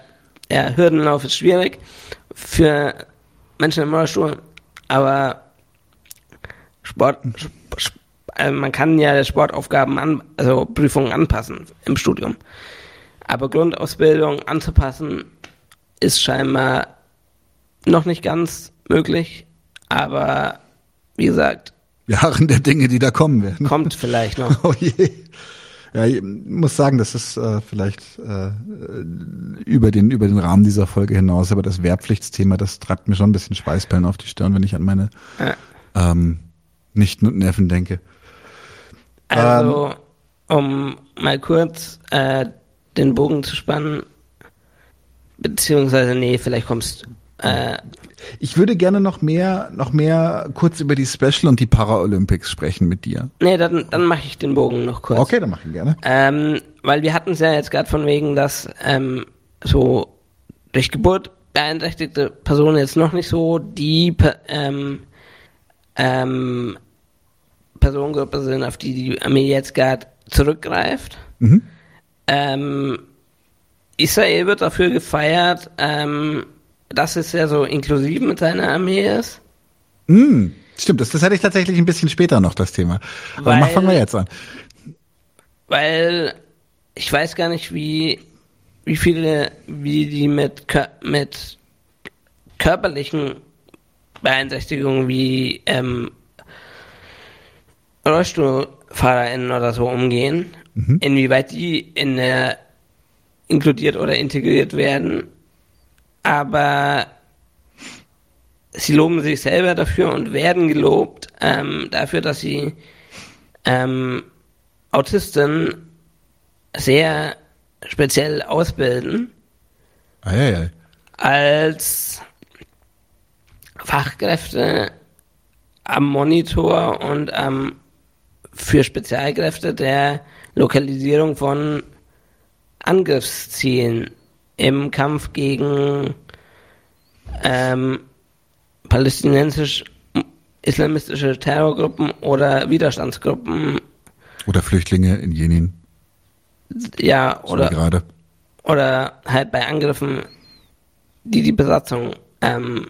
ja, Hürdenlauf ist schwierig für Menschen im Rollstuhl, aber Sport, Sp- Sp- äh, man kann ja Sportaufgaben an, also Prüfungen anpassen im Studium. Aber Grundausbildung anzupassen ist scheinbar noch nicht ganz möglich, aber wie gesagt, Wir harren der Dinge, die da kommen werden. kommt vielleicht noch. Oh je. Ja, ich muss sagen, das ist äh, vielleicht äh, über den über den Rahmen dieser Folge hinaus, aber das Wehrpflichtsthema, das treibt mir schon ein bisschen Schweißperlen auf die Stirn, wenn ich an meine Ja. ähm, nicht Nerven denke. Also, um mal kurz äh, den Bogen zu spannen, beziehungsweise, nee, vielleicht kommst Äh, Ich würde gerne noch mehr, noch mehr kurz über die Special und die Paralympics sprechen mit dir. nee, dann, dann mache ich den Bogen noch kurz. Okay, dann mach ich gerne. Ähm, weil wir hatten es ja jetzt gerade von wegen, dass ähm, so durch Geburt beeinträchtigte Personen jetzt noch nicht so die ähm, ähm, Personengruppe sind, auf die die Armee jetzt gerade zurückgreift. Mhm. Ähm, Israel wird dafür gefeiert, ähm, dass es ja so inklusiv mit seiner Armee ist. Mm, stimmt, das, das hätte ich tatsächlich ein bisschen später noch, das Thema. Aber Weil- mach fangen wir jetzt an. weil ich weiß gar nicht, wie, wie viele, wie die mit, mit körperlichen Beeinträchtigungen wie ähm, RollstuhlfahrerInnen oder so umgehen, inwieweit die in der inkludiert oder integriert werden. Aber sie loben sich selber dafür und werden gelobt ähm, dafür, dass sie ähm, Autisten sehr speziell ausbilden ja. als Fachkräfte am Monitor und am für Spezialkräfte der Lokalisierung von Angriffszielen im Kampf gegen ähm, palästinensisch islamistische Terrorgruppen oder Widerstandsgruppen, Oder Flüchtlinge in Jenin. ja, So oder gerade. oder halt bei Angriffen, die die Besatzung ähm,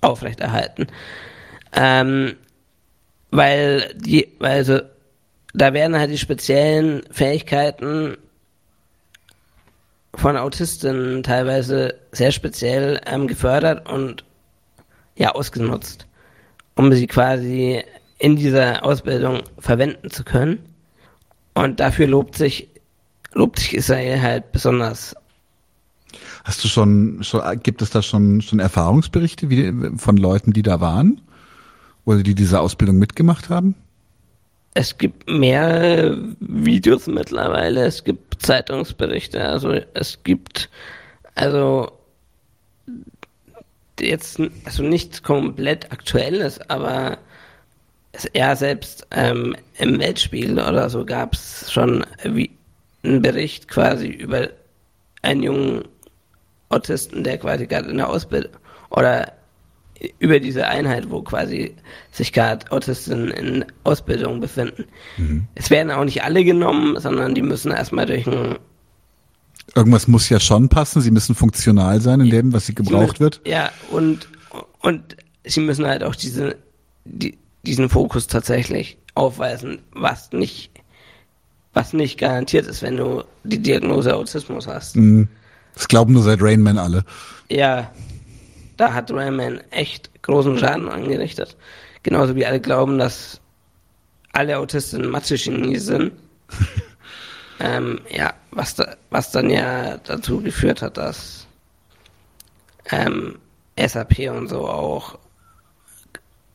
aufrechterhalten. Ähm, weil die, weil so, da werden halt die speziellen Fähigkeiten von Autistinnen teilweise sehr speziell ähm, gefördert und ja ausgenutzt, um sie quasi in dieser Ausbildung verwenden zu können. Und dafür lobt sich lobt sich Israel halt besonders. Hast du schon, schon gibt es da schon, schon Erfahrungsberichte wie, von Leuten, die da waren? Oder die diese Ausbildung mitgemacht haben? Es gibt mehr Videos mittlerweile, es gibt Zeitungsberichte, also es gibt also jetzt also nichts komplett Aktuelles, aber ja selbst ähm, im Weltspiegel oder so gab es schon wie einen Bericht quasi über einen jungen Autisten, der quasi gerade in der Ausbildung oder über diese Einheit, wo quasi sich gerade Autisten in Ausbildung befinden. Es werden auch nicht alle genommen, sondern die müssen erstmal durch ein Irgendwas muss ja schon passen. Sie müssen funktional sein in dem, was sie gebraucht wird. Ja, und, und sie müssen halt auch diese, die, diesen Fokus tatsächlich aufweisen, was nicht, was nicht garantiert ist, wenn du die Diagnose Autismus hast. Mhm. Das glauben nur seit Rainman alle. Ja, da hat Rayman echt großen Schaden angerichtet. Genauso wie alle glauben, dass alle Autisten Mathe-Genie sind. ähm, ja, was, da, was dann ja dazu geführt hat, dass ähm, SAP und so auch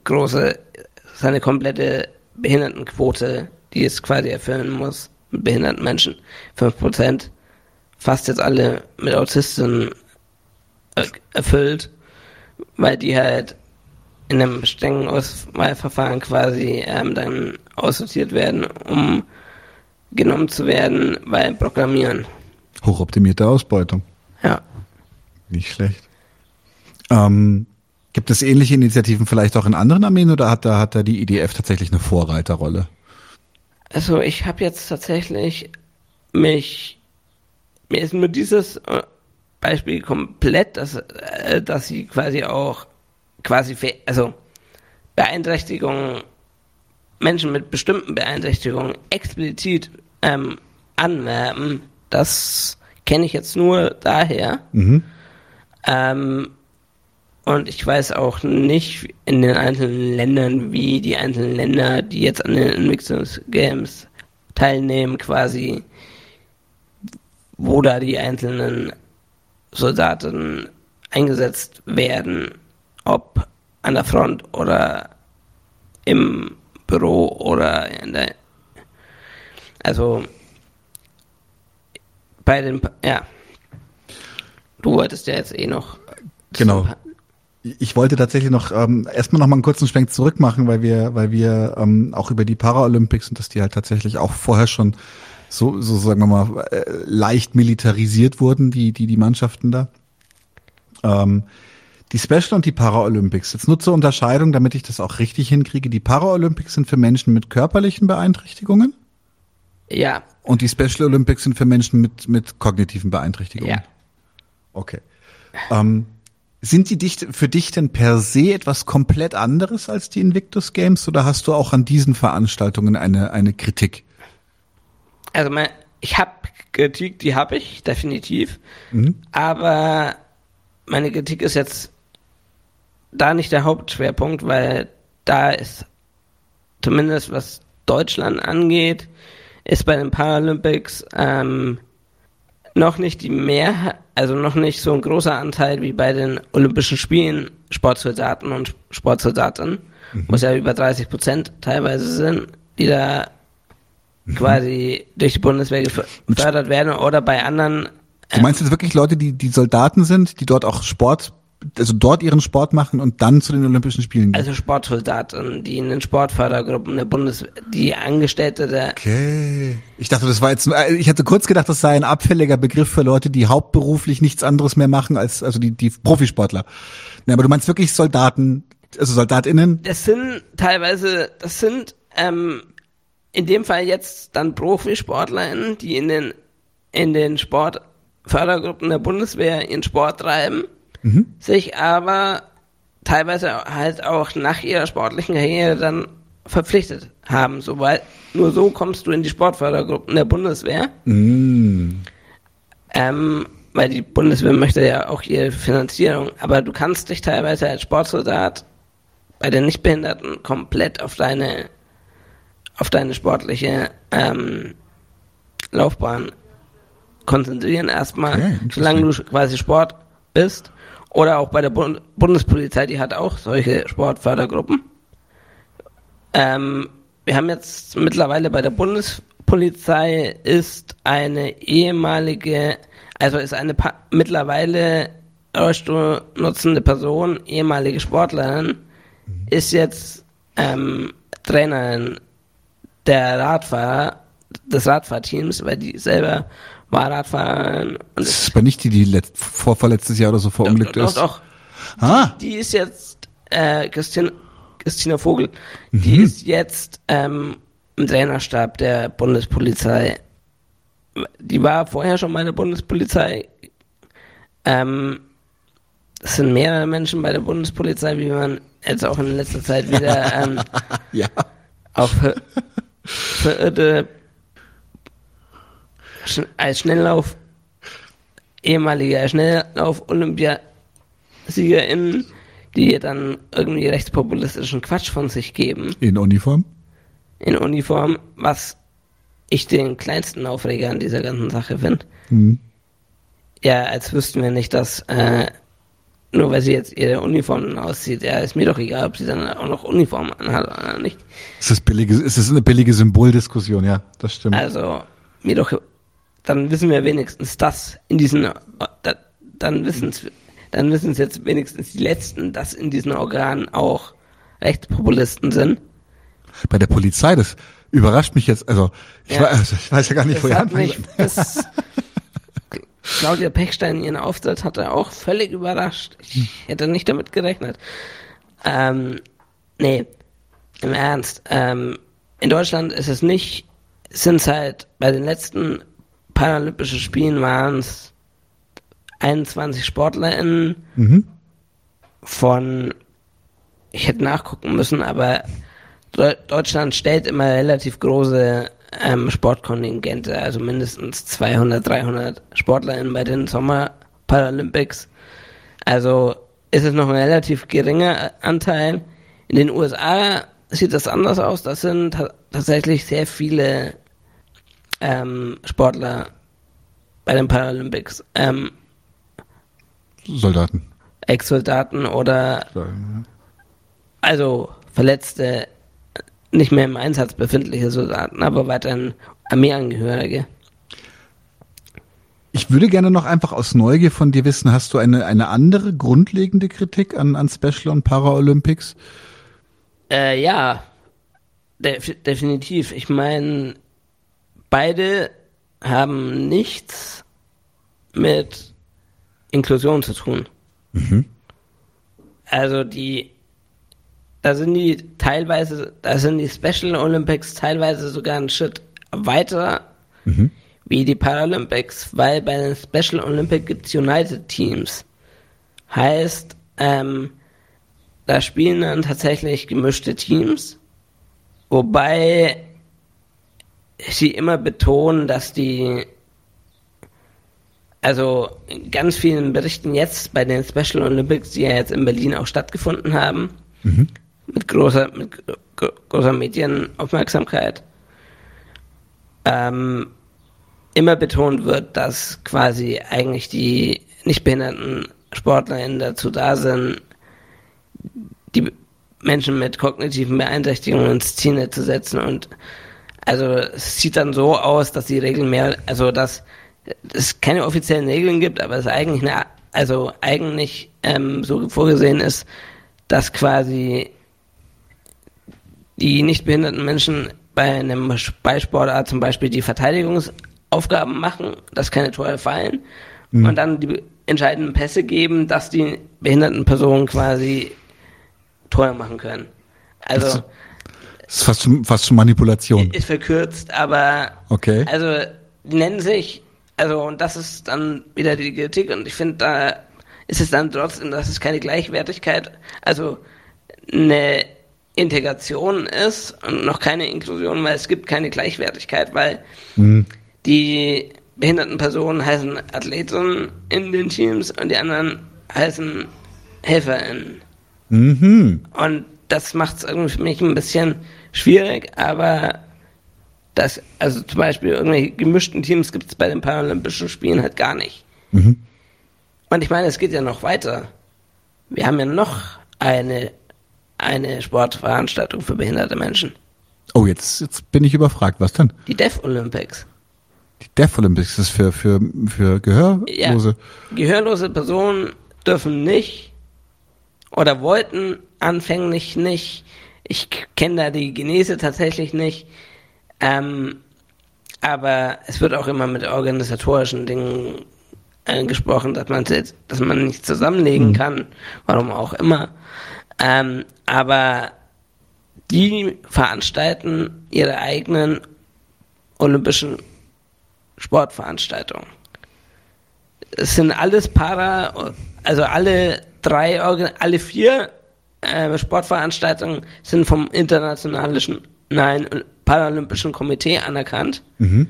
große, seine komplette Behindertenquote, die es quasi erfüllen muss, mit behinderten Menschen, 5%, fast jetzt alle mit Autisten äh, erfüllt, weil die halt in einem strengen Auswahlverfahren quasi ähm, dann aussortiert werden, um genommen zu werden beim Programmieren. Hochoptimierte Ausbeutung. Ja. Nicht schlecht. Ähm, gibt es ähnliche Initiativen vielleicht auch in anderen Armeen oder hat da, hat da die IDF tatsächlich eine Vorreiterrolle? Also ich habe jetzt tatsächlich mich, mir ist nur dieses äh, Beispiel komplett, dass, äh, dass sie quasi auch quasi, also Beeinträchtigungen, Menschen mit bestimmten Beeinträchtigungen explizit ähm, anwerben. Das kenne ich jetzt nur daher. Mhm. Ähm, und ich weiß auch nicht in den einzelnen Ländern, wie die einzelnen Länder, die jetzt an den Invictus Games teilnehmen, quasi, wo da die einzelnen Soldaten eingesetzt werden, ob an der Front oder im Büro oder in der, also bei den, ja, du wolltest ja jetzt eh noch Genau. Ich wollte tatsächlich noch ähm, erstmal noch mal einen kurzen Schwenk zurück machen, weil wir, weil wir ähm, auch über die Paralympics und dass die halt tatsächlich auch vorher schon so, so sagen wir mal, äh, leicht militarisiert wurden, die, die, die Mannschaften da. Ähm, die Special und die Paralympics. Jetzt nur zur Unterscheidung, damit ich das auch richtig hinkriege. Die Paralympics sind für Menschen mit körperlichen Beeinträchtigungen. Ja. Und die Special Olympics sind für Menschen mit, mit kognitiven Beeinträchtigungen. Ja. Okay. Ähm, sind die dich, für dich denn per se etwas komplett anderes als die Invictus Games oder hast du auch an diesen Veranstaltungen eine, eine Kritik? Also mein, ich habe Kritik, die habe ich definitiv, mhm. aber meine Kritik ist jetzt da nicht der Hauptschwerpunkt, weil da ist zumindest was Deutschland angeht, ist bei den Paralympics ähm, noch nicht die Mehrheit, also noch nicht so ein großer Anteil wie bei den Olympischen Spielen Sportsoldaten und Sportsoldaten, mhm. wo es ja über 30 Prozent teilweise sind, die da. Quasi durch die Bundeswehr gefördert werden oder bei anderen. Du meinst jetzt wirklich Leute, die, die Soldaten sind, die dort auch Sport also dort ihren Sport machen und dann zu den Olympischen Spielen gehen. Also Sportsoldaten, die in den Sportfördergruppen der Bundes, die Angestellte der. Okay. Ich dachte, das war jetzt, äh, ich hatte kurz gedacht, das sei ein abfälliger Begriff für Leute, die hauptberuflich nichts anderes mehr machen als, also die, die Profisportler. Ja, aber du meinst wirklich Soldaten, also SoldatInnen? Das sind teilweise, das sind, ähm, in dem Fall jetzt dann ProfisportlerInnen, die in den, in den Sportfördergruppen der Bundeswehr ihren Sport treiben mhm. sich aber teilweise halt auch nach ihrer sportlichen Karriere dann verpflichtet haben. So, weil nur so kommst du in die Sportfördergruppen der Bundeswehr. Mhm. Ähm, weil die Bundeswehr möchte ja auch ihre Finanzierung, aber du kannst dich teilweise als Sportsoldat bei den Nichtbehinderten komplett auf deine auf deine sportliche ähm, Laufbahn konzentrieren erstmal, okay, solange du quasi Sport bist oder auch bei der Bund Bundespolizei, die hat auch solche Sportfördergruppen. Ähm, wir haben jetzt mittlerweile bei der Bundespolizei ist eine ehemalige, also ist eine pa mittlerweile Rollstuhl nutzende Person, ehemalige Sportlerin, mhm. ist jetzt ähm, Trainerin der Radfahrer, des Radfahrteams, weil die selber war Radfahren. Und das ist aber nicht die, die letzt, vor, vorletztes Jahr oder so verunglückt doch, doch, ist. Doch, doch. Ah. Die, die ist jetzt, äh, Christine, Christina Vogel, mhm. die ist jetzt ähm, im Trainerstab der Bundespolizei. Die war vorher schon bei der Bundespolizei. Ähm, es sind mehrere Menschen bei der Bundespolizei, wie man jetzt auch in letzter Zeit wieder ähm, ja. auf verirrte als Schnelllauf, ehemaliger Schnelllauf-Olympiasiegerin, die dann irgendwie rechtspopulistischen Quatsch von sich geben. In Uniform? In Uniform, was ich den kleinsten Aufreger an dieser ganzen Sache finde. Mhm. Ja, als wüssten wir nicht, dass äh, nur weil sie jetzt ihre Uniform auszieht, ja, ist mir doch egal, ob sie dann auch noch Uniform anhat oder nicht. Es ist, billige, es ist eine billige Symboldiskussion, ja, das stimmt. Also, mir doch dann wissen wir wenigstens das in diesen, dann wissen es, dann wissen es jetzt wenigstens die Letzten, dass in diesen Organen auch Rechtspopulisten sind. Bei der Polizei, das überrascht mich jetzt, also ich, ja. weiß, also ich weiß ja gar nicht, wo ihr anfangen Claudia Pechstein ihren Auftritt hatte auch völlig überrascht. Ich hätte nicht damit gerechnet. Ähm, nee, im Ernst. Ähm, in Deutschland ist es nicht, sind es halt bei den letzten Paralympischen Spielen waren es 21 SportlerInnen mhm. von, ich hätte nachgucken müssen, aber Deutschland stellt immer relativ große ähm, Sportkontingente, also mindestens 200, 300 SportlerInnen bei den Sommer Paralympics. Also ist es noch ein relativ geringer Anteil. In den USA sieht das anders aus. Das sind tatsächlich sehr viele ähm, Sportler bei den Paralympics. Ähm, Soldaten. Ex-Soldaten oder also Verletzte, nicht mehr im Einsatz befindliche Soldaten, aber weiterhin Armeeangehörige. Ich würde gerne noch einfach aus Neugier von dir wissen, hast du eine, eine andere grundlegende Kritik an, an Special und Paralympics? Äh, ja, def definitiv. Ich meine, beide haben nichts mit Inklusion zu tun. Mhm. Also die, da sind die teilweise, da sind die Special Olympics teilweise sogar einen Schritt weiter mhm. wie die Paralympics, weil bei den Special Olympics gibt es United Teams. Heißt, ähm, da spielen dann tatsächlich gemischte Teams, wobei sie immer betonen, dass die also in ganz vielen Berichten jetzt bei den Special Olympics, die ja jetzt in Berlin auch stattgefunden haben, mhm. Mit großer, mit großer Medienaufmerksamkeit, ähm, immer betont wird, dass quasi eigentlich die nicht behinderten SportlerInnen dazu da sind, die Menschen mit kognitiven Beeinträchtigungen ins Ziel zu setzen. Und also es sieht dann so aus, dass die Regeln mehr, also dass es keine offiziellen Regeln gibt, aber es eigentlich eine, also eigentlich ähm, so vorgesehen ist, dass quasi die nicht behinderten Menschen bei einem Ballsportart zum Beispiel die Verteidigungsaufgaben machen, dass keine Tore fallen mhm. und dann die entscheidenden Pässe geben, dass die behinderten Personen quasi Tore machen können. Also das ist fast fast schon Manipulation. Ist verkürzt, aber okay. also die nennen sich also, und das ist dann wieder die Kritik und ich finde, da ist es dann trotzdem, dass es keine Gleichwertigkeit, also eine Integration ist und noch keine Inklusion, weil es gibt keine Gleichwertigkeit, weil mhm. die behinderten Personen heißen Athleten in den Teams und die anderen heißen HelferInnen. Mhm. Und das macht es irgendwie für mich ein bisschen schwierig, aber das, also zum Beispiel irgendwelche gemischten Teams gibt es bei den Paralympischen Spielen halt gar nicht. Mhm. Und ich meine, es geht ja noch weiter. Wir haben ja noch eine, eine Sportveranstaltung für behinderte Menschen. Oh, jetzt, jetzt bin ich überfragt. Was denn? Die Deaf Olympics. Die Deaf Olympics ist für, für, für Gehörlose? Ja, gehörlose Personen dürfen nicht oder wollten anfänglich nicht. Ich kenne da die Genese tatsächlich nicht. Ähm, aber es wird auch immer mit organisatorischen Dingen äh, gesprochen, dass man, dass man nicht zusammenlegen mhm. kann, warum auch immer. Ähm, aber die veranstalten ihre eigenen olympischen Sportveranstaltungen. Es sind alles Para, also alle drei, alle vier äh, Sportveranstaltungen sind vom internationalen Nein, Paralympischen Komitee anerkannt, mhm.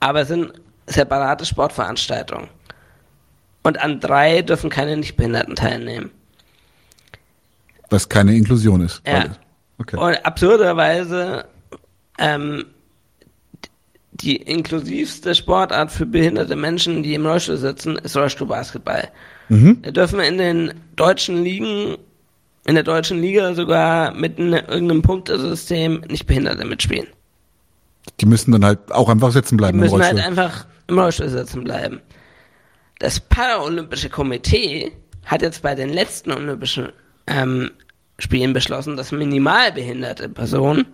aber es sind separate Sportveranstaltungen. Und an drei dürfen keine Nichtbehinderten teilnehmen. Was keine Inklusion ist. Ja. Okay. Und absurderweise ähm, die inklusivste Sportart für behinderte Menschen, die im Rollstuhl sitzen, ist Rollstuhlbasketball. Mhm. Da dürfen in den deutschen Ligen in der deutschen Liga sogar mit ne, irgendeinem Punktesystem nicht Behinderte mitspielen. Die müssen dann halt auch einfach sitzen bleiben. Die müssen halt einfach im Rollstuhl sitzen bleiben. Das Paralympische Komitee hat jetzt bei den letzten Olympischen ähm, Spielen beschlossen, dass minimalbehinderte Personen,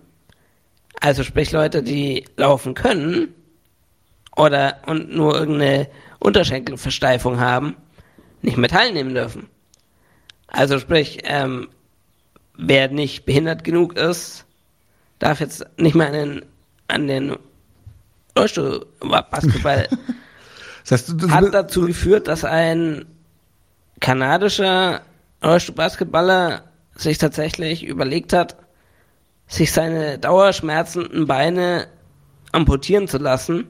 also sprich Leute, die laufen können oder und nur irgendeine Unterschenkelversteifung haben, nicht mehr teilnehmen dürfen. Also sprich, ähm, wer nicht behindert genug ist, darf jetzt nicht mehr an den, an den Rollstuhl-Basketball. das heißt, das hat dazu geführt, dass ein kanadischer Rollstuhl-Basketballer sich tatsächlich überlegt hat, sich seine dauerschmerzenden Beine amputieren zu lassen.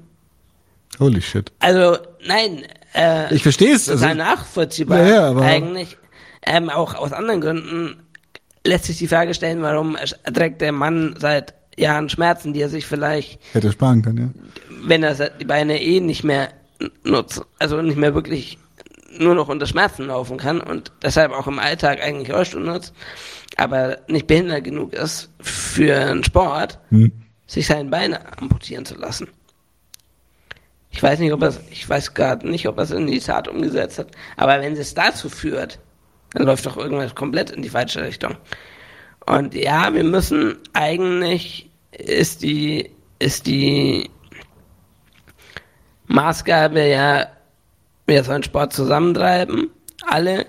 Holy shit. Also, nein, äh, ich verstehe es. Also, nachvollziehbar ja, ja, aber eigentlich. Ähm, auch aus anderen Gründen lässt sich die Frage stellen, warum trägt der Mann seit Jahren Schmerzen, die er sich vielleicht hätte sparen können, ja. Wenn er die Beine eh nicht mehr nutzt, also nicht mehr wirklich nur noch unter Schmerzen laufen kann und deshalb auch im Alltag eigentlich Rollstuhl nutzt, aber nicht behindert genug ist für einen Sport, hm. sich seine Beine amputieren zu lassen. Ich weiß nicht, ob es, ich weiß gerade nicht, ob er es in die Tat umgesetzt hat, aber wenn es dazu führt, dann läuft doch irgendwas komplett in die falsche Richtung. Und ja, wir müssen eigentlich ist die ist die Maßgabe ja, wir sollen Sport zusammentreiben, alle.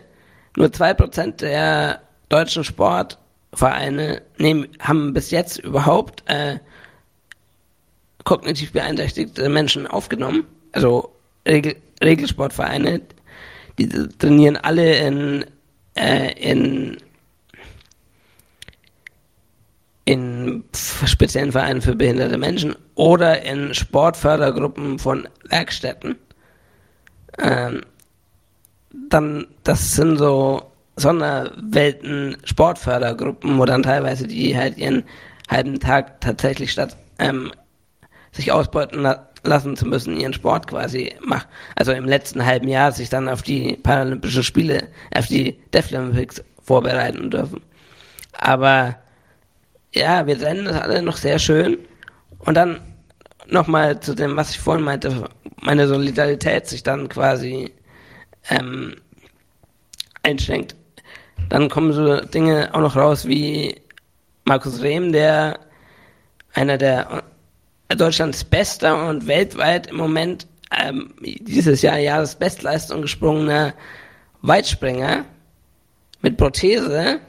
Nur zwei Prozent der deutschen Sportvereine nehmen, haben bis jetzt überhaupt äh, kognitiv beeinträchtigte Menschen aufgenommen. Also Regel, Regelsportvereine, die trainieren alle in, äh, in, in speziellen Vereinen für behinderte Menschen oder in Sportfördergruppen von Werkstätten. Ähm, dann, das sind so Sonderwelten Sportfördergruppen, wo dann teilweise die halt ihren halben Tag tatsächlich statt ähm, sich ausbeuten la lassen zu müssen, ihren Sport quasi machen. Also im letzten halben Jahr sich dann auf die Paralympischen Spiele, auf die Deaflympics vorbereiten dürfen. Aber ja, wir trennen das alle noch sehr schön. Und dann nochmal zu dem, was ich vorhin meinte, meine Solidarität sich dann quasi ähm, einschränkt. Dann kommen so Dinge auch noch raus wie Markus Rehm, der einer der Deutschlands bester und weltweit im Moment ähm, dieses Jahr Jahresbestleistung gesprungener Weitspringer mit Prothese,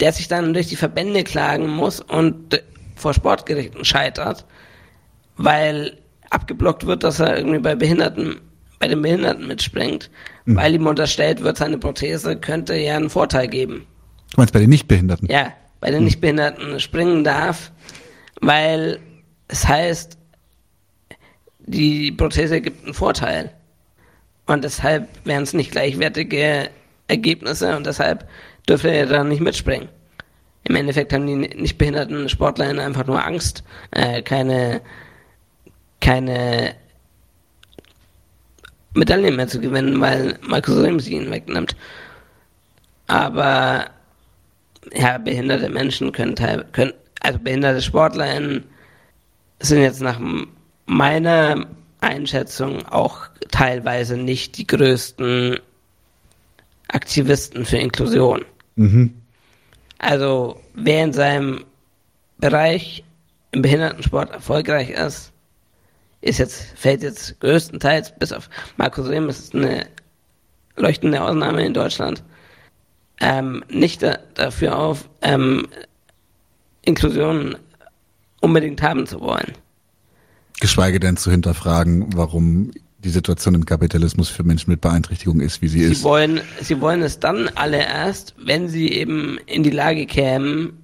der sich dann durch die Verbände klagen muss und vor Sportgerichten scheitert, weil abgeblockt wird, dass er irgendwie bei Behinderten, bei den Behinderten mitspringt, mhm. weil ihm unterstellt wird, seine Prothese könnte ja einen Vorteil geben. Du meinst bei den Nichtbehinderten? Ja, bei den mhm. Nichtbehinderten springen darf, weil es heißt, die Prothese gibt einen Vorteil. Und deshalb wären es nicht gleichwertige Ergebnisse und deshalb dürfte er dann nicht mitspringen. Im Endeffekt haben die nicht behinderten Sportler einfach nur Angst, äh, keine, keine Medaillen mehr zu gewinnen, weil Markus sie ihnen wegnimmt. Aber ja, behinderte Menschen können, können also behinderte SportlerInnen sind jetzt nach meiner Einschätzung auch teilweise nicht die größten Aktivisten für Inklusion. Mhm. Also wer in seinem Bereich im Behindertensport erfolgreich ist, ist jetzt, fällt jetzt größtenteils, bis auf Markus Rehm, ist eine leuchtende Ausnahme in Deutschland, ähm, nicht da, dafür auf, ähm, Inklusion unbedingt haben zu wollen. Geschweige denn zu hinterfragen, warum die Situation im Kapitalismus für Menschen mit Beeinträchtigung ist, wie sie, sie ist. Wollen, sie wollen es dann alle erst, wenn sie eben in die Lage kämen,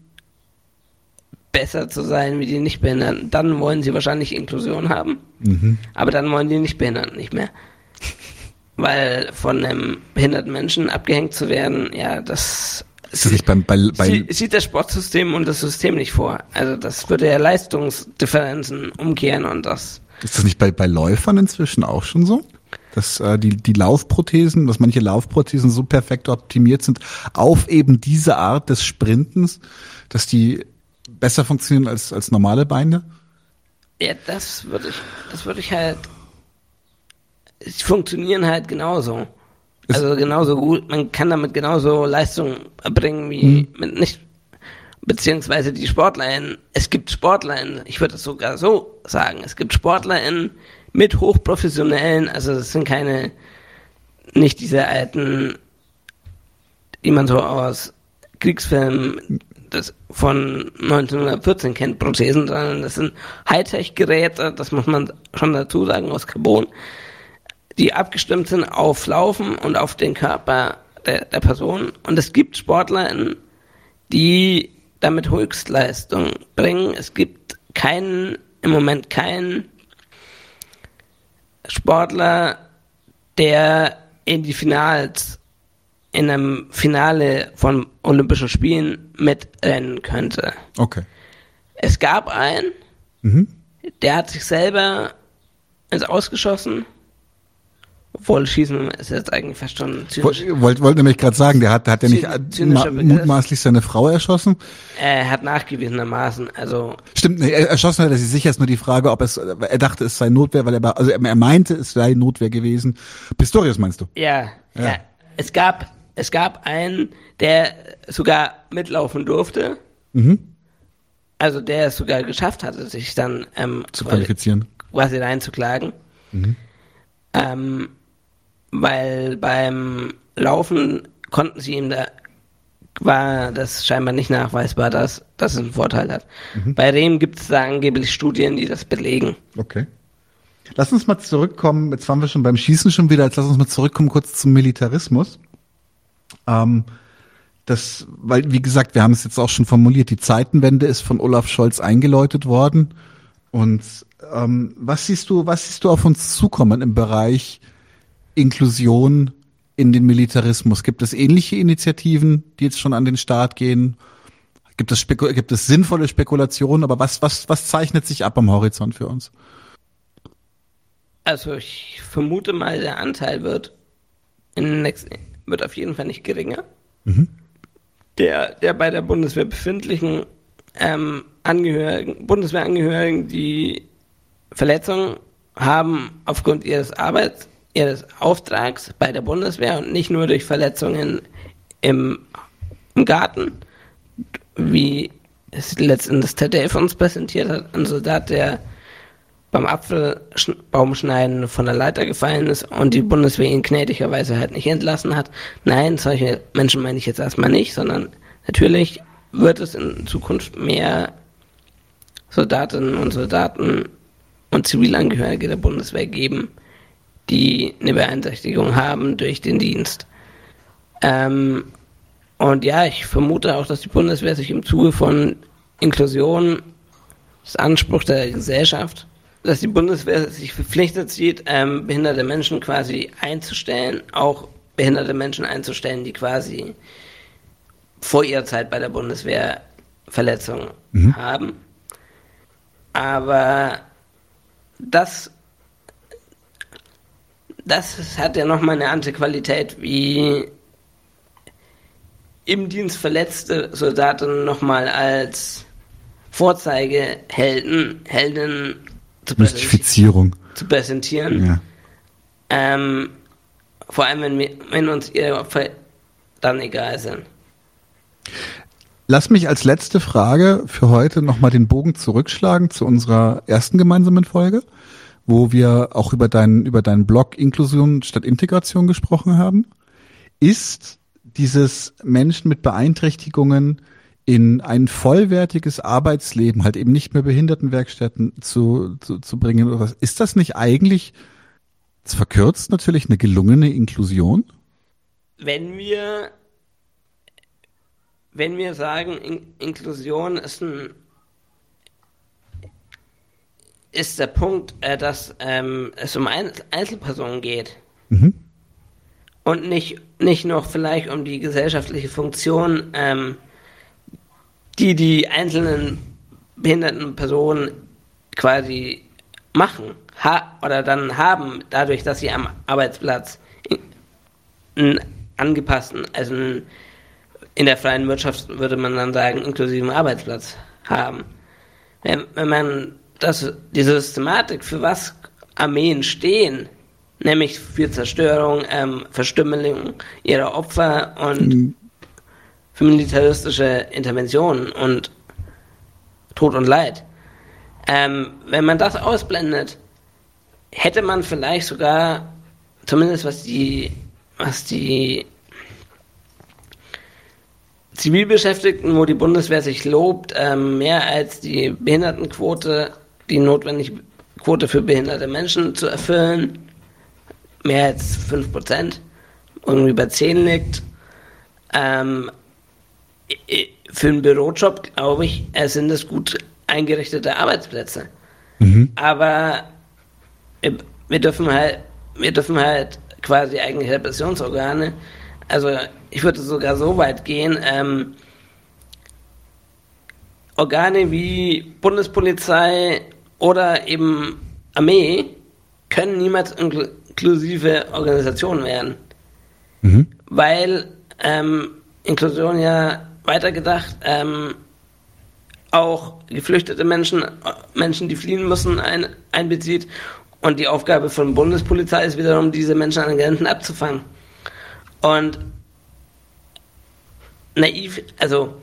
besser zu sein wie die Nichtbehinderten. Dann wollen sie wahrscheinlich Inklusion haben, mhm. aber dann wollen die Nichtbehinderten nicht mehr. Weil von einem behinderten Menschen abgehängt zu werden, ja, das das nicht beim, bei, bei sieht das Sportsystem und das System nicht vor. Also das würde ja Leistungsdifferenzen umkehren und das. Ist das nicht bei, bei Läufern inzwischen auch schon so? Dass äh, die, die Laufprothesen, dass manche Laufprothesen so perfekt optimiert sind auf eben diese Art des Sprintens, dass die besser funktionieren als, als normale Beine? Ja, das würde ich, das würde ich halt, sie funktionieren halt genauso also genauso gut, man kann damit genauso Leistung erbringen wie mhm. mit nicht, beziehungsweise die SportlerInnen. Es gibt SportlerInnen, ich würde es sogar so sagen, es gibt SportlerInnen mit hochprofessionellen, also das sind keine, nicht diese alten, die man so aus Kriegsfilmen das von 1914 kennt, Prothesen, sondern das sind Hightech-Geräte, das muss man schon dazu sagen, aus Carbon die abgestimmt sind auf Laufen und auf den Körper der, der Person. Und es gibt Sportler, die damit Höchstleistung bringen. Es gibt keinen, im Moment keinen Sportler, der in die Finals, in einem Finale von Olympischen Spielen mitrennen könnte. Okay. Es gab einen, mhm. der hat sich selber ins Ausgeschossen Obwohl Schießen ist jetzt eigentlich fast schon zynisch. Wollte wollt nämlich gerade sagen, der hat, hat ja nicht ma mutmaßlich seine Frau erschossen? Er hat nachgewiesenermaßen, also. Stimmt, nee, erschossen hat er sich sicher, ist nur die Frage, ob es, er dachte, es sei Notwehr, weil er, also er meinte, es sei Notwehr gewesen. Pistorius meinst du? Ja, ja. ja. Es gab, es gab einen, der sogar mitlaufen durfte. Mhm. Also der es sogar geschafft hatte, sich dann ähm, zu qualifizieren, quasi reinzuklagen. Mhm. Ähm, weil beim Laufen konnten sie ihm da war das scheinbar nicht nachweisbar, dass das einen Vorteil hat. Mhm. Bei Rehm gibt es da angeblich Studien, die das belegen. Okay. Lass uns mal zurückkommen, jetzt waren wir schon beim Schießen schon wieder, jetzt lass uns mal zurückkommen kurz zum Militarismus. Ähm, das, weil, wie gesagt, wir haben es jetzt auch schon formuliert, die Zeitenwende ist von Olaf Scholz eingeläutet worden. Und ähm, was siehst du, was siehst du auf uns zukommen im Bereich Inklusion in den Militarismus? Gibt es ähnliche Initiativen, die jetzt schon an den Start gehen? Gibt es, Speku gibt es sinnvolle Spekulationen? Aber was, was, was zeichnet sich ab am Horizont für uns? Also ich vermute mal, der Anteil wird in den nächsten, wird auf jeden Fall nicht geringer. Mhm. Der, der bei der Bundeswehr befindlichen ähm, Angehörigen, Bundeswehrangehörigen, die Verletzungen haben aufgrund ihres Arbeits, ihres Auftrags bei der Bundeswehr und nicht nur durch Verletzungen im, im Garten, wie es letztendlich ZDF uns präsentiert hat, ein Soldat, der beim Apfelbaumschneiden von der Leiter gefallen ist und die Bundeswehr ihn gnädigerweise halt nicht entlassen hat. Nein, solche Menschen meine ich jetzt erstmal nicht, sondern natürlich wird es in Zukunft mehr Soldatinnen und Soldaten und Zivilangehörige der Bundeswehr geben, die eine Beeinträchtigung haben durch den Dienst. Ähm, und ja, ich vermute auch, dass die Bundeswehr sich im Zuge von Inklusion, des Anspruchs der Gesellschaft, dass die Bundeswehr sich verpflichtet sieht, ähm, behinderte Menschen quasi einzustellen, auch behinderte Menschen einzustellen, die quasi vor ihrer Zeit bei der Bundeswehr Verletzungen mhm. haben. Aber das, das hat ja nochmal eine andere Qualität, wie im Dienst verletzte Soldaten nochmal als Vorzeigehelden, Helden zu, Mystifizierung. zu präsentieren. Ja. Ähm, vor allem, wenn, wenn uns ihre Opfer dann egal sind. Lass mich als letzte Frage für heute nochmal den Bogen zurückschlagen zu unserer ersten gemeinsamen Folge, wo wir auch über deinen, über deinen Blog Inklusion statt Integration gesprochen haben. Ist dieses Menschen mit Beeinträchtigungen in ein vollwertiges Arbeitsleben, halt eben nicht mehr Behindertenwerkstätten zu, zu, zu bringen oder was, ist das nicht eigentlich, verkürzt natürlich, eine gelungene Inklusion? Wenn wir wenn wir sagen, In Inklusion ist ein ist der Punkt, äh, dass ähm, es um Ein Einzelpersonen geht mhm. und nicht, nicht noch vielleicht um die gesellschaftliche Funktion, ähm, die die einzelnen behinderten Personen quasi machen ha oder dann haben, dadurch, dass sie am Arbeitsplatz einen angepassten, also einen in der freien Wirtschaft würde man dann sagen, inklusiven Arbeitsplatz haben. Wenn, wenn man das, diese Systematik, für was Armeen stehen, nämlich für Zerstörung, ähm, Verstümmelung ihrer Opfer und mhm. Für militaristische Interventionen und Tod und Leid. Ähm, wenn man das ausblendet, hätte man vielleicht sogar, zumindest was die, was die Zivilbeschäftigten, wo die Bundeswehr sich lobt, ähm, mehr als die Behindertenquote, die notwendige Quote für behinderte Menschen zu erfüllen, mehr als 5%, irgendwie bei 10 liegt. Ähm, für einen Bürojob, glaube ich, sind es gut eingerichtete Arbeitsplätze. Mhm. Aber wir dürfen halt, wir dürfen halt quasi eigentlich Repressionsorgane also ich würde sogar so weit gehen, ähm, Organe wie Bundespolizei oder eben Armee können niemals, inklusive Organisation werden. Mhm. Weil ähm, Inklusion ja weitergedacht ähm, auch geflüchtete Menschen, Menschen, die fliehen müssen, ein, einbezieht. Und die Aufgabe von Bundespolizei ist wiederum, diese Menschen an den Grenzen abzufangen. Und naiv, also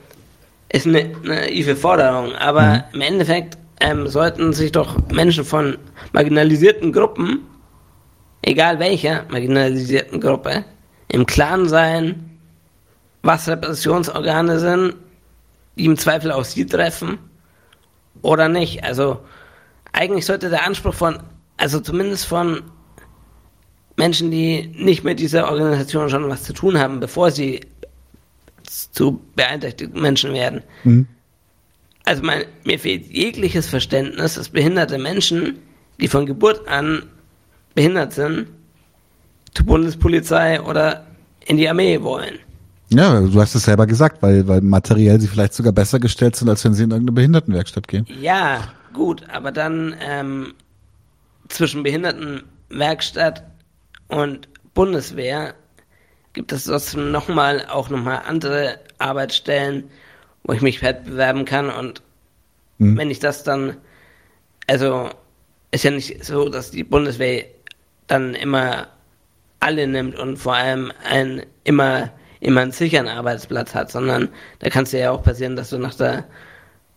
ist eine naive Forderung, aber mhm. im Endeffekt ähm, sollten sich doch Menschen von marginalisierten Gruppen, egal welcher marginalisierten Gruppe, im Klaren sein, was Repressionsorgane sind, die im Zweifel auch sie treffen oder nicht. Also eigentlich sollte der Anspruch von, also zumindest von Menschen, die nicht mit dieser Organisation schon was zu tun haben, bevor sie zu beeinträchtigten Menschen werden. Mhm. Also mein, mir fehlt jegliches Verständnis, dass behinderte Menschen, die von Geburt an behindert sind, zur Bundespolizei oder in die Armee wollen. Ja, du hast es selber gesagt, weil, weil materiell sie vielleicht sogar besser gestellt sind, als wenn sie in irgendeine Behindertenwerkstatt gehen. Ja, gut, aber dann ähm, zwischen Behindertenwerkstatt und Bundeswehr gibt es trotzdem nochmal auch nochmal andere Arbeitsstellen, wo ich mich bewerben kann und hm. wenn ich das dann, also ist ja nicht so, dass die Bundeswehr dann immer alle nimmt und vor allem ein immer immer einen sicheren Arbeitsplatz hat, sondern da kann es ja auch passieren, dass du nach der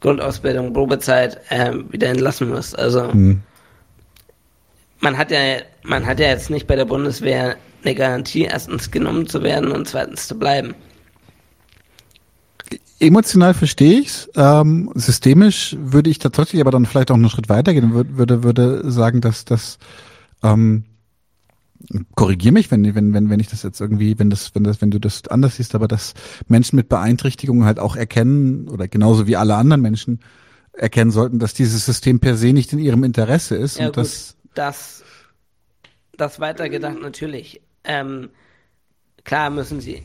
Grundausbildung, Probezeit äh, wieder entlassen wirst. Also mhm. man hat ja man hat ja jetzt nicht bei der Bundeswehr eine Garantie, erstens genommen zu werden und zweitens zu bleiben. Emotional verstehe ich's. Ähm, systemisch würde ich tatsächlich aber dann vielleicht auch einen Schritt weitergehen und würde, würde sagen, dass das ähm, korrigier mich, wenn, wenn, wenn, wenn ich das jetzt irgendwie, wenn das, wenn das, wenn du das anders siehst, aber dass Menschen mit Beeinträchtigungen halt auch erkennen oder genauso wie alle anderen Menschen erkennen sollten, dass dieses System per se nicht in ihrem Interesse ist ja, und gut, das, das, das weitergedacht natürlich. Ähm, klar müssen sie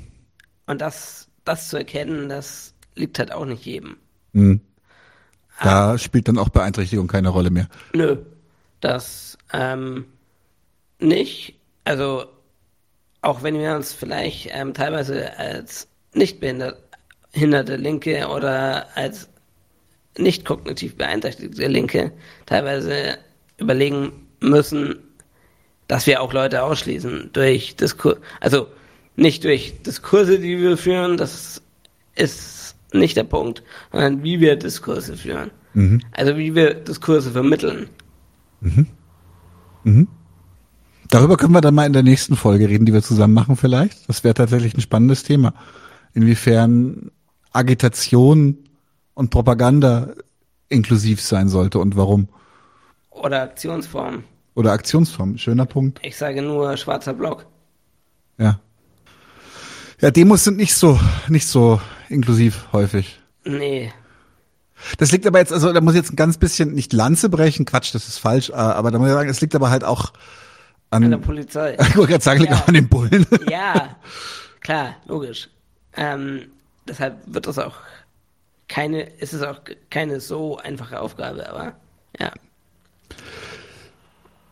und das, das zu erkennen, das liegt halt auch nicht jedem. Mhm. Da ah. spielt dann auch Beeinträchtigung keine Rolle mehr. Nö, das ähm, nicht also auch wenn wir uns vielleicht ähm, teilweise als nicht behinderte Linke oder als nicht kognitiv beeinträchtigte Linke teilweise überlegen müssen, dass wir auch Leute ausschließen durch Diskur also nicht durch Diskurse, die wir führen, das ist nicht der Punkt, sondern wie wir Diskurse führen. Mhm. Also wie wir Diskurse vermitteln. Mhm. Mhm. Darüber können wir dann mal in der nächsten Folge reden, die wir zusammen machen vielleicht. Das wäre tatsächlich ein spannendes Thema. Inwiefern Agitation und Propaganda inklusiv sein sollte und warum. Oder Aktionsform. Oder Aktionsform, schöner Punkt. Ich sage nur schwarzer Block. Ja. Ja, Demos sind nicht so, nicht so inklusiv häufig. Nee. Das liegt aber jetzt, also da muss ich jetzt ein ganz bisschen nicht Lanze brechen, Quatsch, das ist falsch, äh, aber da muss ich sagen, es liegt aber halt auch an, an der Polizei. Ich wollte gerade sagen, ja. an den Bullen. Ja, klar, logisch. Ähm, deshalb wird das auch keine, ist es auch keine so einfache Aufgabe, aber ja.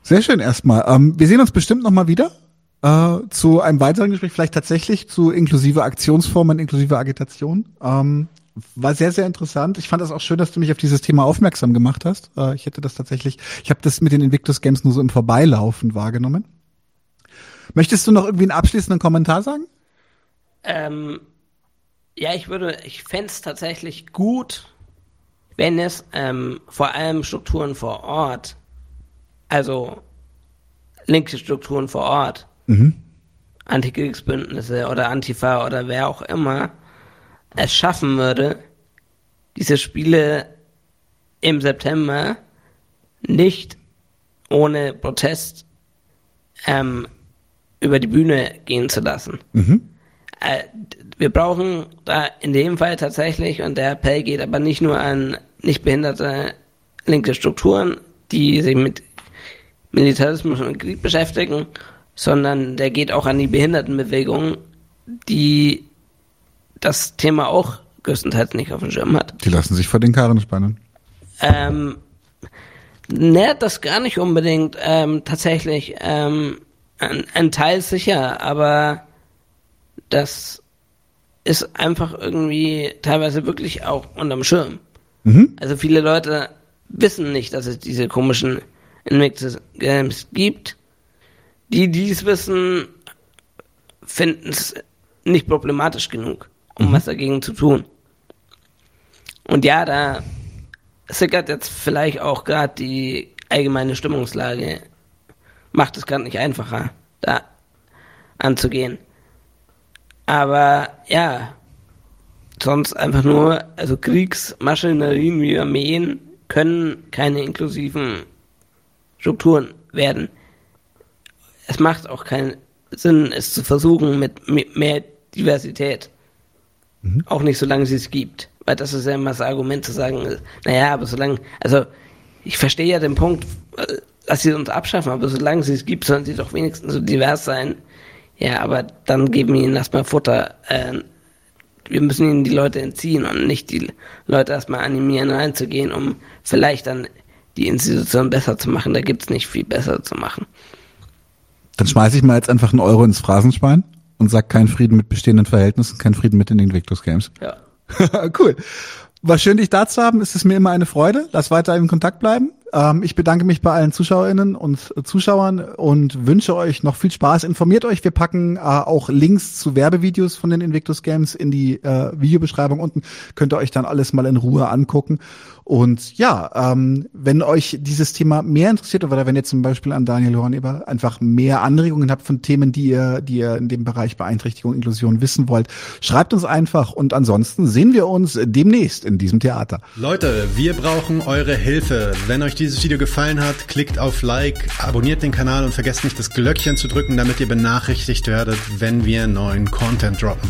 Sehr schön erstmal. Ähm, wir sehen uns bestimmt nochmal wieder äh, zu einem weiteren Gespräch, vielleicht tatsächlich zu inklusive Aktionsformen, inklusive Agitation. Ähm, war sehr, sehr interessant. Ich fand das auch schön, dass du mich auf dieses Thema aufmerksam gemacht hast. Äh, ich hätte das tatsächlich, ich habe das mit den Invictus Games nur so im Vorbeilaufen wahrgenommen. Möchtest du noch irgendwie einen abschließenden Kommentar sagen? Ähm, ja, ich würde, ich fände es tatsächlich gut, wenn es ähm, vor allem Strukturen vor Ort, also linke Strukturen vor Ort, mhm. Antikriegsbündnisse oder Antifa oder wer auch immer, es schaffen würde, diese Spiele im September nicht ohne Protest ähm, über die Bühne gehen zu lassen. Mhm. Äh, wir brauchen da in dem Fall tatsächlich, und der Appell geht aber nicht nur an nicht behinderte linke Strukturen, die sich mit Militarismus und Krieg beschäftigen, sondern der geht auch an die Behindertenbewegung, die das Thema auch größtenteils nicht auf dem Schirm hat. Die lassen sich vor den Karren spannen. Ähm, ne, das gar nicht unbedingt. Ähm, tatsächlich, ähm, ein, ein Teil sicher, aber das ist einfach irgendwie teilweise wirklich auch unterm Schirm. Mhm. Also viele Leute wissen nicht, dass es diese komischen Invictus Games gibt. Die, die es wissen, finden es nicht problematisch genug, um mhm. was dagegen zu tun. Und ja, da sickert jetzt vielleicht auch gerade die allgemeine Stimmungslage, macht es gerade nicht einfacher, da anzugehen. Aber ja, sonst einfach nur, also Kriegsmaschinerien wie Armeen können keine inklusiven Strukturen werden. Es macht auch keinen Sinn, es zu versuchen mit mehr Diversität. Mhm. Auch nicht, solange sie es gibt. Weil das ist ja immer das Argument zu sagen, naja, aber solange, also ich verstehe ja den Punkt, äh, dass sie uns abschaffen, aber solange sie es gibt, sollen sie doch wenigstens so divers sein. Ja, aber dann geben wir ihnen erstmal Futter. Äh, wir müssen ihnen die Leute entziehen und nicht die Leute erstmal animieren, reinzugehen, um vielleicht dann die Institution besser zu machen. Da gibt's nicht viel besser zu machen. Dann schmeiße ich mal jetzt einfach einen Euro ins Phrasenschwein und sag keinen Frieden mit bestehenden Verhältnissen, keinen Frieden mit den Invictus Games. Ja. cool. War schön, dich da zu haben. Es ist mir immer eine Freude. Lass weiter in Kontakt bleiben. Ähm, ich bedanke mich bei allen ZuschauerInnen und Zuschauern und wünsche euch noch viel Spaß. Informiert euch. Wir packen äh, auch Links zu Werbevideos von den Invictus Games in die äh, Videobeschreibung unten. Könnt ihr euch dann alles mal in Ruhe angucken. Und ja, ähm, wenn euch dieses Thema mehr interessiert oder wenn ihr zum Beispiel an Daniel Horneber einfach mehr Anregungen habt von Themen, die ihr, die ihr in dem Bereich Beeinträchtigung, Inklusion wissen wollt, schreibt uns einfach und ansonsten sehen wir uns demnächst in diesem Theater. Leute, wir brauchen eure Hilfe. Wenn euch dieses Video gefallen hat, klickt auf Like, abonniert den Kanal und vergesst nicht das Glöckchen zu drücken, damit ihr benachrichtigt werdet, wenn wir neuen Content droppen.